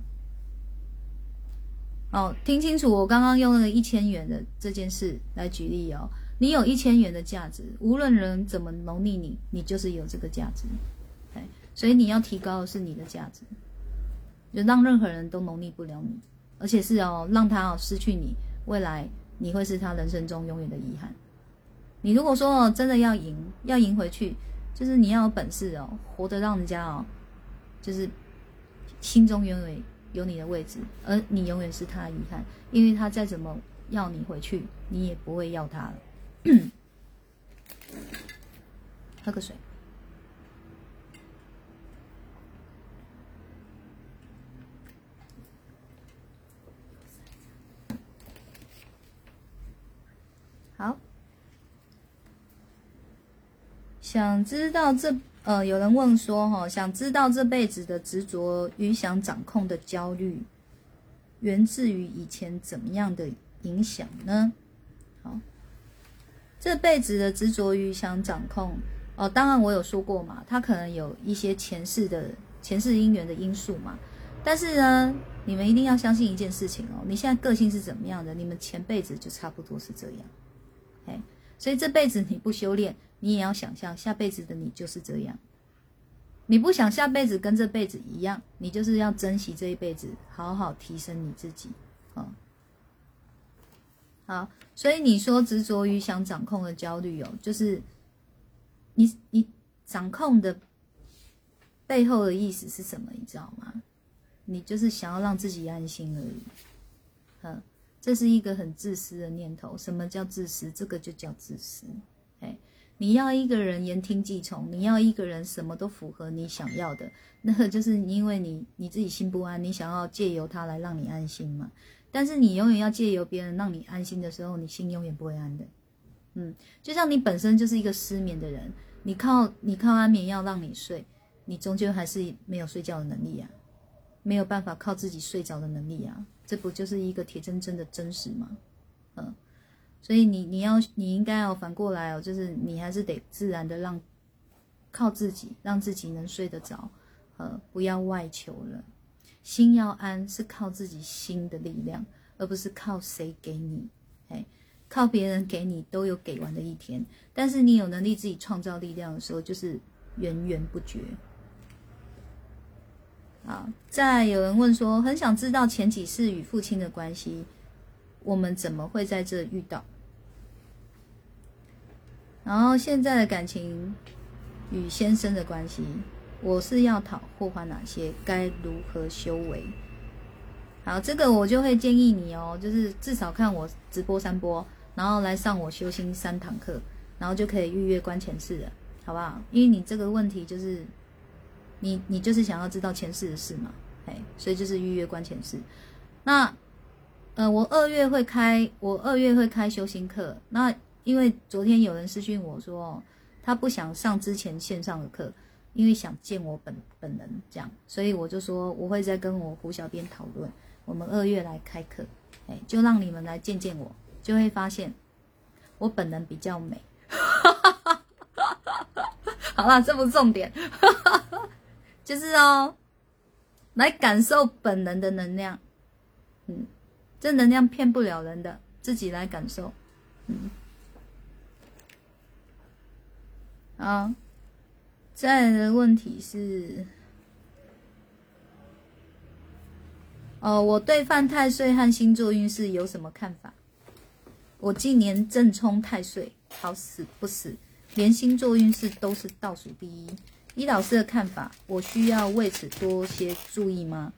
哦，听清楚，我刚刚用那个一千元的这件事来举例哦。你有一千元的价值，无论人怎么蹂躏你，你就是有这个价值。哎，所以你要提高的是你的价值，就让任何人都蹂躏不了你，而且是哦，让他失去你，未来你会是他人生中永远的遗憾。你如果说，真的要赢，要赢回去。就是你要有本事哦，活得让人家哦，就是心中永远有你的位置，而你永远是他的遗憾，因为他再怎么要你回去，你也不会要他了。[COUGHS] 喝个水。好。想知道这呃，有人问说哈，想知道这辈子的执着与想掌控的焦虑，源自于以前怎么样的影响呢？好，这辈子的执着与想掌控哦，当然我有说过嘛，它可能有一些前世的前世因缘的因素嘛，但是呢，你们一定要相信一件事情哦，你现在个性是怎么样的，你们前辈子就差不多是这样，哎，所以这辈子你不修炼。你也要想象下辈子的你就是这样，你不想下辈子跟这辈子一样，你就是要珍惜这一辈子，好好提升你自己，啊，好，所以你说执着于想掌控的焦虑哦，就是你你掌控的背后的意思是什么？你知道吗？你就是想要让自己安心而已，嗯，这是一个很自私的念头。什么叫自私？这个就叫自私，哎。你要一个人言听计从，你要一个人什么都符合你想要的，[LAUGHS] 那就是因为你你自己心不安，你想要借由他来让你安心嘛。但是你永远要借由别人让你安心的时候，你心永远不会安的。嗯，就像你本身就是一个失眠的人，你靠你靠安眠药让你睡，你终究还是没有睡觉的能力呀，没有办法靠自己睡着的能力呀，这不就是一个铁铮铮的真实吗？嗯。所以你你要你应该要反过来哦，就是你还是得自然的让靠自己，让自己能睡得着，呃，不要外求了。心要安，是靠自己心的力量，而不是靠谁给你。哎，靠别人给你都有给完的一天，但是你有能力自己创造力量的时候，就是源源不绝。啊，再有人问说，很想知道前几世与父亲的关系，我们怎么会在这遇到？然后现在的感情与先生的关系，我是要讨或还哪些？该如何修为？好，这个我就会建议你哦，就是至少看我直播三波，然后来上我修心三堂课，然后就可以预约关前世了，好不好？因为你这个问题就是，你你就是想要知道前世的事嘛，哎，所以就是预约关前世。那呃，我二月会开，我二月会开修心课，那。因为昨天有人私讯我说，他不想上之前线上的课，因为想见我本本人这样，所以我就说我会再跟我胡小编讨论，我们二月来开课，哎，就让你们来见见我，就会发现我本人比较美。[LAUGHS] 好了，这不重点，[LAUGHS] 就是哦，来感受本人的能量，嗯，这能量骗不了人的，自己来感受，嗯，啊，再来的问题是，哦，我对犯太岁和星座运势有什么看法？我今年正冲太岁，好死不死。连星座运势都是倒数第一，依老师的看法，我需要为此多些注意吗？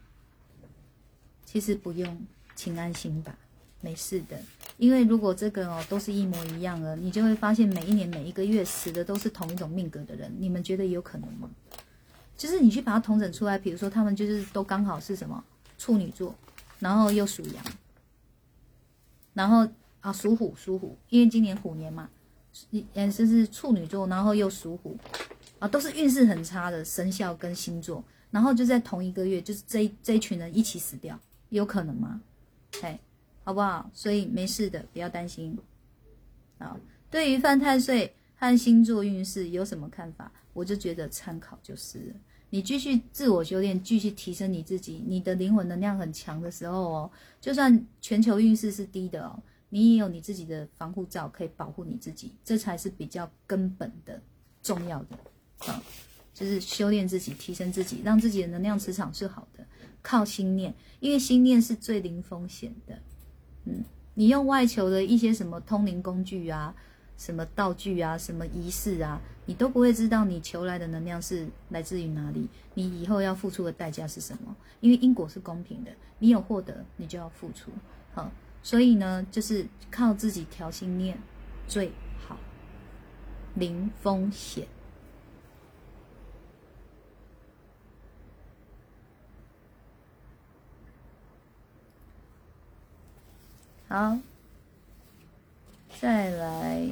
其实不用，请安心吧，没事的。因为如果这个哦都是一模一样的，你就会发现每一年每一个月死的都是同一种命格的人。你们觉得有可能吗？就是你去把它统整出来，比如说他们就是都刚好是什么处女座，然后又属羊，然后啊属虎属虎，因为今年虎年嘛。也是是处女座，然后又属虎，啊，都是运势很差的生肖跟星座，然后就在同一个月，就是这这一群人一起死掉，有可能吗？哎，好不好？所以没事的，不要担心。啊，对于犯太岁和星座运势有什么看法？我就觉得参考就是了。你继续自我修炼，继续提升你自己，你的灵魂能量很强的时候哦，就算全球运势是低的哦。你也有你自己的防护罩，可以保护你自己，这才是比较根本的、重要的啊！就是修炼自己、提升自己，让自己的能量磁场是好的。靠心念，因为心念是最零风险的。你用外求的一些什么通灵工具啊、什么道具啊、什么仪式啊，你都不会知道你求来的能量是来自于哪里，你以后要付出的代价是什么？因为因果是公平的，你有获得，你就要付出。好。所以呢，就是靠自己调心念最好，零风险。好，再来。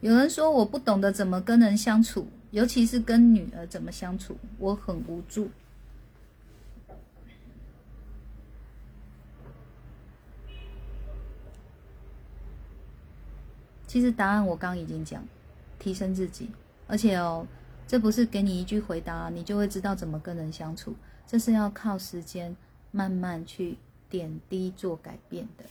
有人说我不懂得怎么跟人相处，尤其是跟女儿怎么相处，我很无助。其实答案我刚已经讲，提升自己，而且哦，这不是给你一句回答，你就会知道怎么跟人相处，这是要靠时间慢慢去点滴做改变的，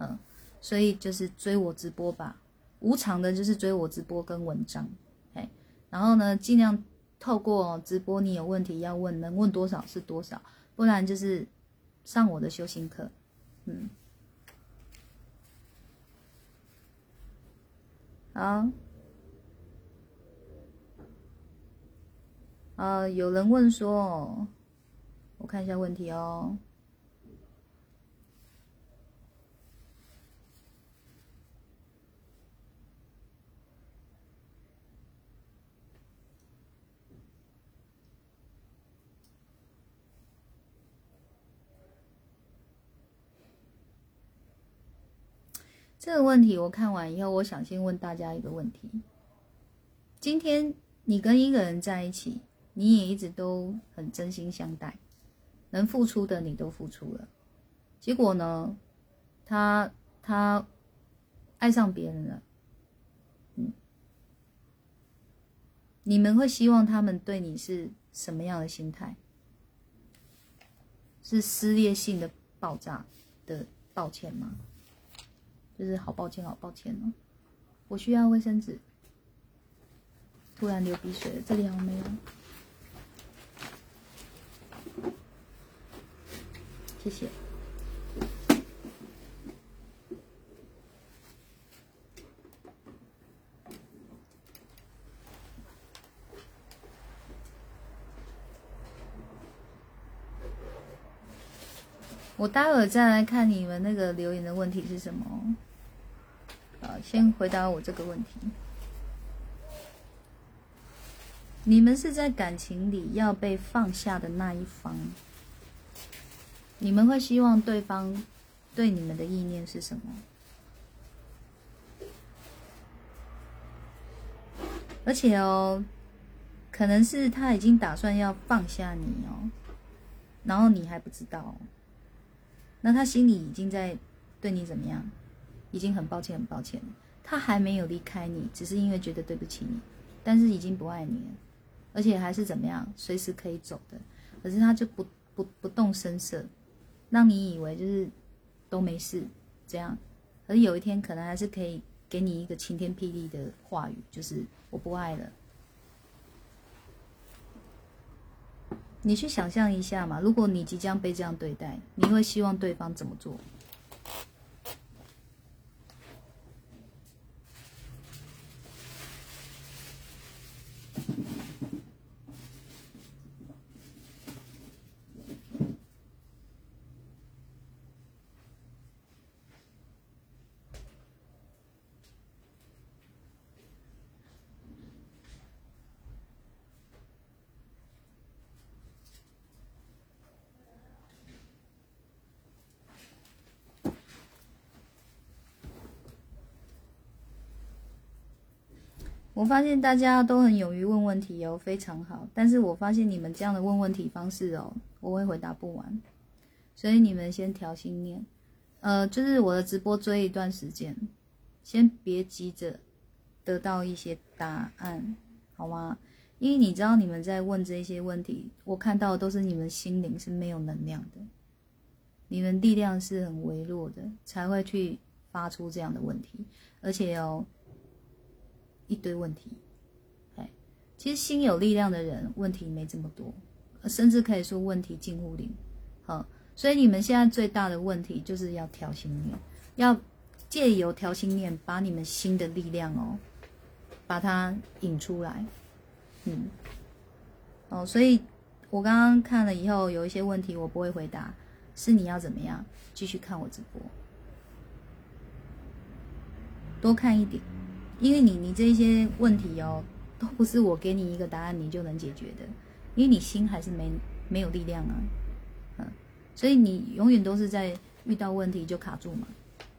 嗯，所以就是追我直播吧，无偿的就是追我直播跟文章，哎，然后呢，尽量透过直播，你有问题要问，能问多少是多少，不然就是上我的修行课，嗯。好，啊，有人问说，我看一下问题哦。这个问题我看完以后，我想先问大家一个问题：今天你跟一个人在一起，你也一直都很真心相待，能付出的你都付出了，结果呢，他他爱上别人了，嗯，你们会希望他们对你是什么样的心态？是撕裂性的爆炸的抱歉吗？就是好抱歉，好抱歉哦，我需要卫生纸。突然流鼻水了，这里好像没有？谢谢。我待会儿再来看你们那个留言的问题是什么。先回答我这个问题。你们是在感情里要被放下的那一方，你们会希望对方对你们的意念是什么？而且哦，可能是他已经打算要放下你哦，然后你还不知道，那他心里已经在对你怎么样？已经很抱歉，很抱歉他还没有离开你，只是因为觉得对不起你，但是已经不爱你了，而且还是怎么样，随时可以走的。可是他就不不不动声色，让你以为就是都没事这样。可是有一天可能还是可以给你一个晴天霹雳的话语，就是我不爱了。你去想象一下嘛，如果你即将被这样对待，你会希望对方怎么做？我发现大家都很勇于问问题哦，非常好。但是我发现你们这样的问问题方式哦，我会回答不完，所以你们先调心念。呃，就是我的直播追一段时间，先别急着得到一些答案，好吗？因为你知道你们在问这些问题，我看到的都是你们心灵是没有能量的，你们力量是很微弱的，才会去发出这样的问题，而且哦。一堆问题，哎，其实心有力量的人问题没这么多，甚至可以说问题近乎零。好，所以你们现在最大的问题就是要调心念，要借由调心念把你们心的力量哦，把它引出来。嗯，哦，所以我刚刚看了以后有一些问题我不会回答，是你要怎么样继续看我直播，多看一点。因为你你这些问题哦，都不是我给你一个答案你就能解决的，因为你心还是没没有力量啊，嗯，所以你永远都是在遇到问题就卡住嘛。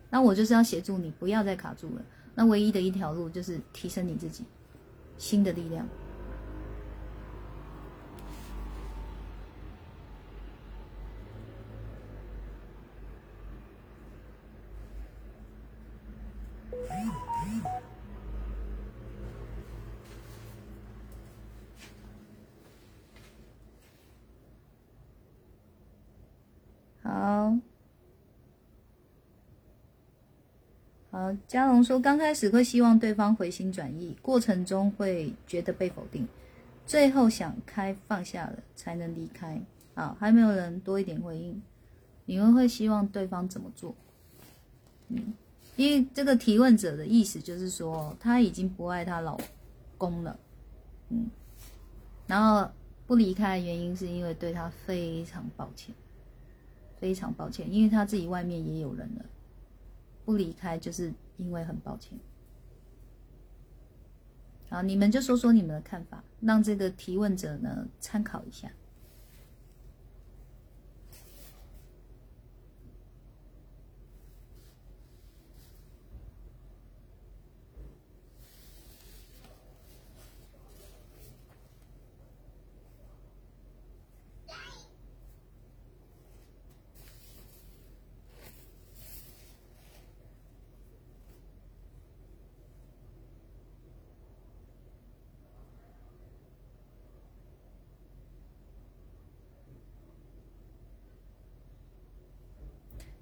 那我就是要协助你不要再卡住了。那唯一的一条路就是提升你自己心的力量。好，嘉龙说，刚开始会希望对方回心转意，过程中会觉得被否定，最后想开放下了才能离开。好，还没有人多一点回应，你们会希望对方怎么做？嗯，因为这个提问者的意思就是说，他已经不爱他老公了，嗯，然后不离开的原因是因为对他非常抱歉。非常抱歉，因为他自己外面也有人了，不离开就是因为很抱歉。好，你们就说说你们的看法，让这个提问者呢参考一下。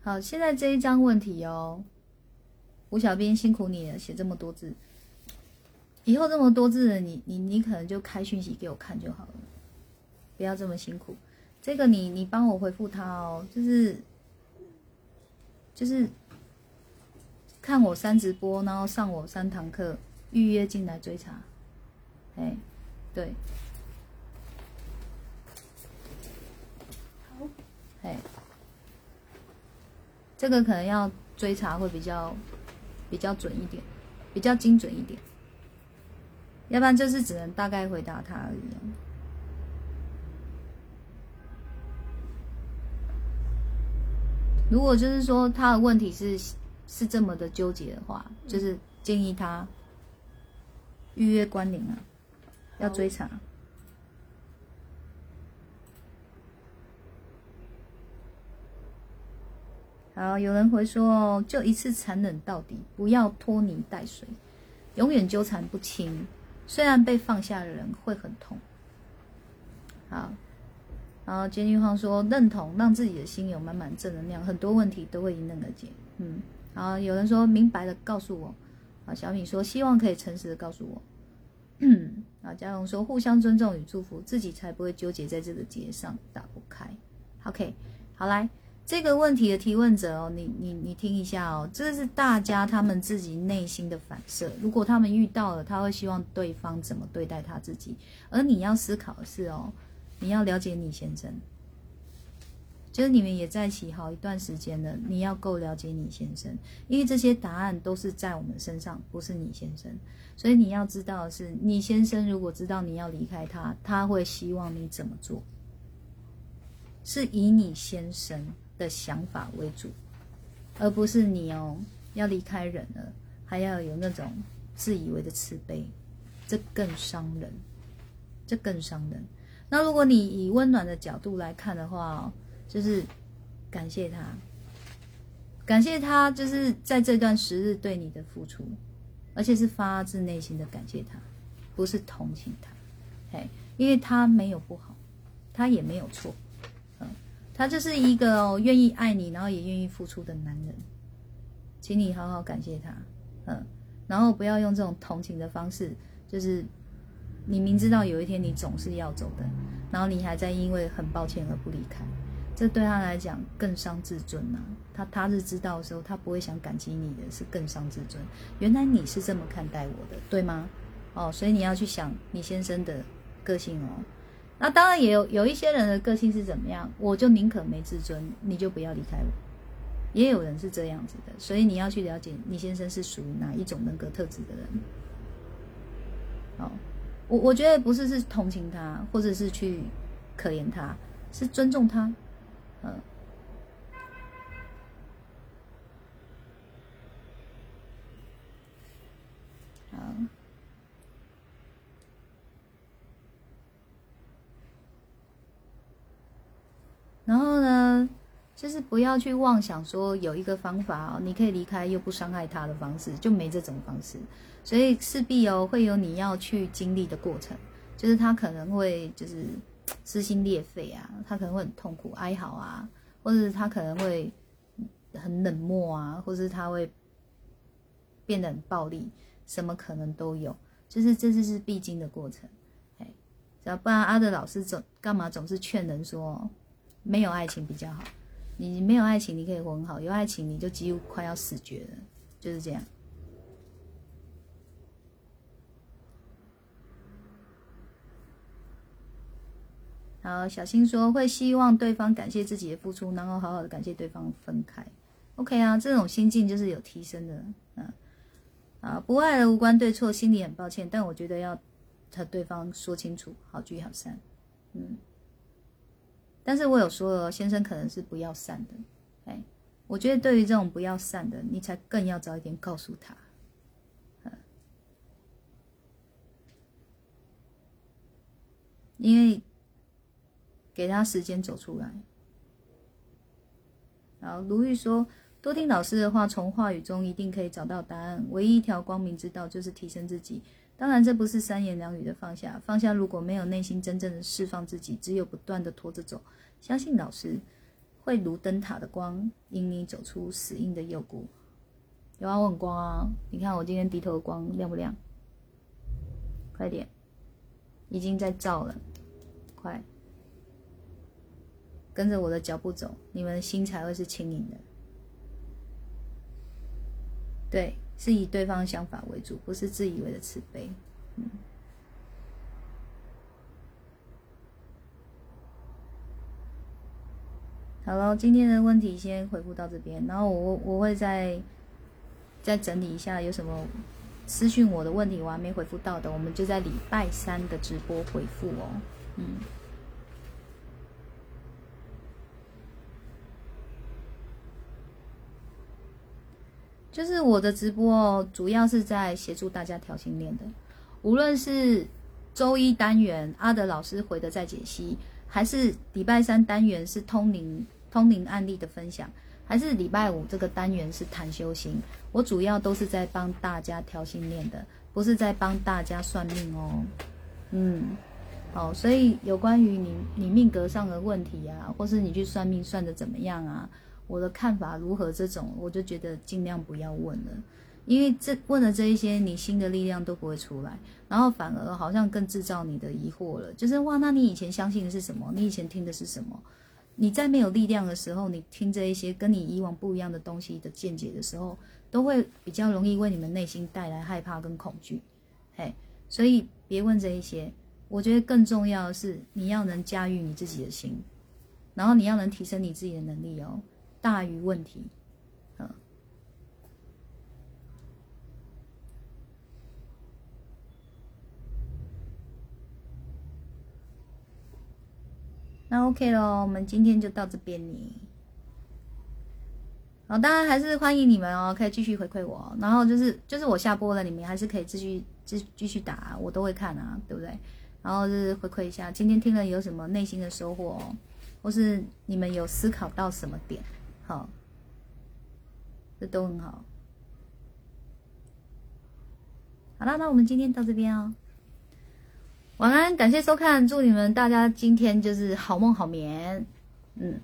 好，现在这一张问题哦，吴小编辛苦你了，写这么多字。以后这么多字的你，你你可能就开讯息给我看就好了，不要这么辛苦。这个你你帮我回复他哦，就是就是看我三直播，然后上我三堂课，预约进来追查。哎，对，好，哎。这个可能要追查会比较比较准一点，比较精准一点，要不然就是只能大概回答他而已。如果就是说他的问题是是这么的纠结的话，就是建议他预约关联啊，要追查。好，有人会说，就一次残忍到底，不要拖泥带水，永远纠缠不清。虽然被放下的人会很痛。好，然后监狱方说认同，让自己的心有满满正能量，很多问题都会迎刃而解。嗯，好，有人说明白的告诉我。啊，小米说希望可以诚实的告诉我。嗯，啊，嘉荣说互相尊重与祝福，自己才不会纠结在这个结上打不开。OK，好来。这个问题的提问者哦，你你你听一下哦，这是大家他们自己内心的反射。如果他们遇到了，他会希望对方怎么对待他自己。而你要思考的是哦，你要了解你先生，就是你们也在一起好一段时间了，你要够了解你先生，因为这些答案都是在我们身上，不是你先生。所以你要知道的是，你先生如果知道你要离开他，他会希望你怎么做？是以你先生。的想法为主，而不是你哦要离开人了，还要有那种自以为的慈悲，这更伤人，这更伤人。那如果你以温暖的角度来看的话，就是感谢他，感谢他，就是在这段时日对你的付出，而且是发自内心的感谢他，不是同情他，嘿，因为他没有不好，他也没有错。他就是一个，愿意爱你，然后也愿意付出的男人，请你好好感谢他，嗯，然后不要用这种同情的方式，就是你明知道有一天你总是要走的，然后你还在因为很抱歉而不离开，这对他来讲更伤自尊呐。他他是知道的时候，他不会想感激你的，是更伤自尊。原来你是这么看待我的，对吗？哦，所以你要去想你先生的个性哦。那当然也有有一些人的个性是怎么样，我就宁可没自尊，你就不要离开我。也有人是这样子的，所以你要去了解你先生是属于哪一种人格特质的人。哦，我我觉得不是是同情他，或者是去可怜他，是尊重他，嗯，好。然后呢，就是不要去妄想说有一个方法哦，你可以离开又不伤害他的方式，就没这种方式。所以势必哦会有你要去经历的过程，就是他可能会就是撕心裂肺啊，他可能会很痛苦哀嚎啊，或者他可能会很冷漠啊，或者是他会变得很暴力，什么可能都有，就是这是是必经的过程。哎，要不然阿德老师总干嘛总是劝人说？没有爱情比较好，你没有爱情你可以活很好，有爱情你就几乎快要死绝了，就是这样。好，小新说会希望对方感谢自己的付出，然后好好的感谢对方分开。OK 啊，这种心境就是有提升的，嗯，啊，不爱了无关对错，心里很抱歉，但我觉得要和对方说清楚，好聚好散，嗯。但是我有说了，先生可能是不要散的，哎，我觉得对于这种不要散的，你才更要早一点告诉他，因为给他时间走出来。然后卢玉说，多听老师的话，从话语中一定可以找到答案。唯一一条光明之道就是提升自己。当然，这不是三言两语的放下。放下如果没有内心真正的释放自己，只有不断的拖着走。相信老师会如灯塔的光，引你走出死硬的幽谷。有啊，我很光啊！你看我今天低头的光亮不亮？快点，已经在照了，快，跟着我的脚步走，你们的心才会是轻盈的。对。是以对方想法为主，不是自以为的慈悲。嗯，好了，今天的问题先回复到这边，然后我我会再再整理一下，有什么私讯我的问题我还没回复到的，我们就在礼拜三的直播回复哦。嗯。就是我的直播哦主要是在协助大家调心练的。无论是周一单元阿德老师回的再解析，还是礼拜三单元是通灵通灵案例的分享，还是礼拜五这个单元是谈修行，我主要都是在帮大家调心念的，不是在帮大家算命哦。嗯，好，所以有关于你你命格上的问题啊，或是你去算命算的怎么样啊，我的看法如何这种，我就觉得尽量不要问了。因为这问了这一些，你新的力量都不会出来，然后反而好像更制造你的疑惑了。就是哇，那你以前相信的是什么？你以前听的是什么？你在没有力量的时候，你听这一些跟你以往不一样的东西的见解的时候，都会比较容易为你们内心带来害怕跟恐惧。嘿，所以别问这一些。我觉得更重要的是，你要能驾驭你自己的心，然后你要能提升你自己的能力哦，大于问题。那 OK 咯，我们今天就到这边呢。好，当然还是欢迎你们哦，可以继续回馈我。然后就是就是我下播了，你们还是可以继续继继续打，我都会看啊，对不对？然后就是回馈一下，今天听了有什么内心的收获哦，或是你们有思考到什么点？好，这都很好。好了，那我们今天到这边哦。晚安，感谢收看，祝你们大家今天就是好梦好眠，嗯。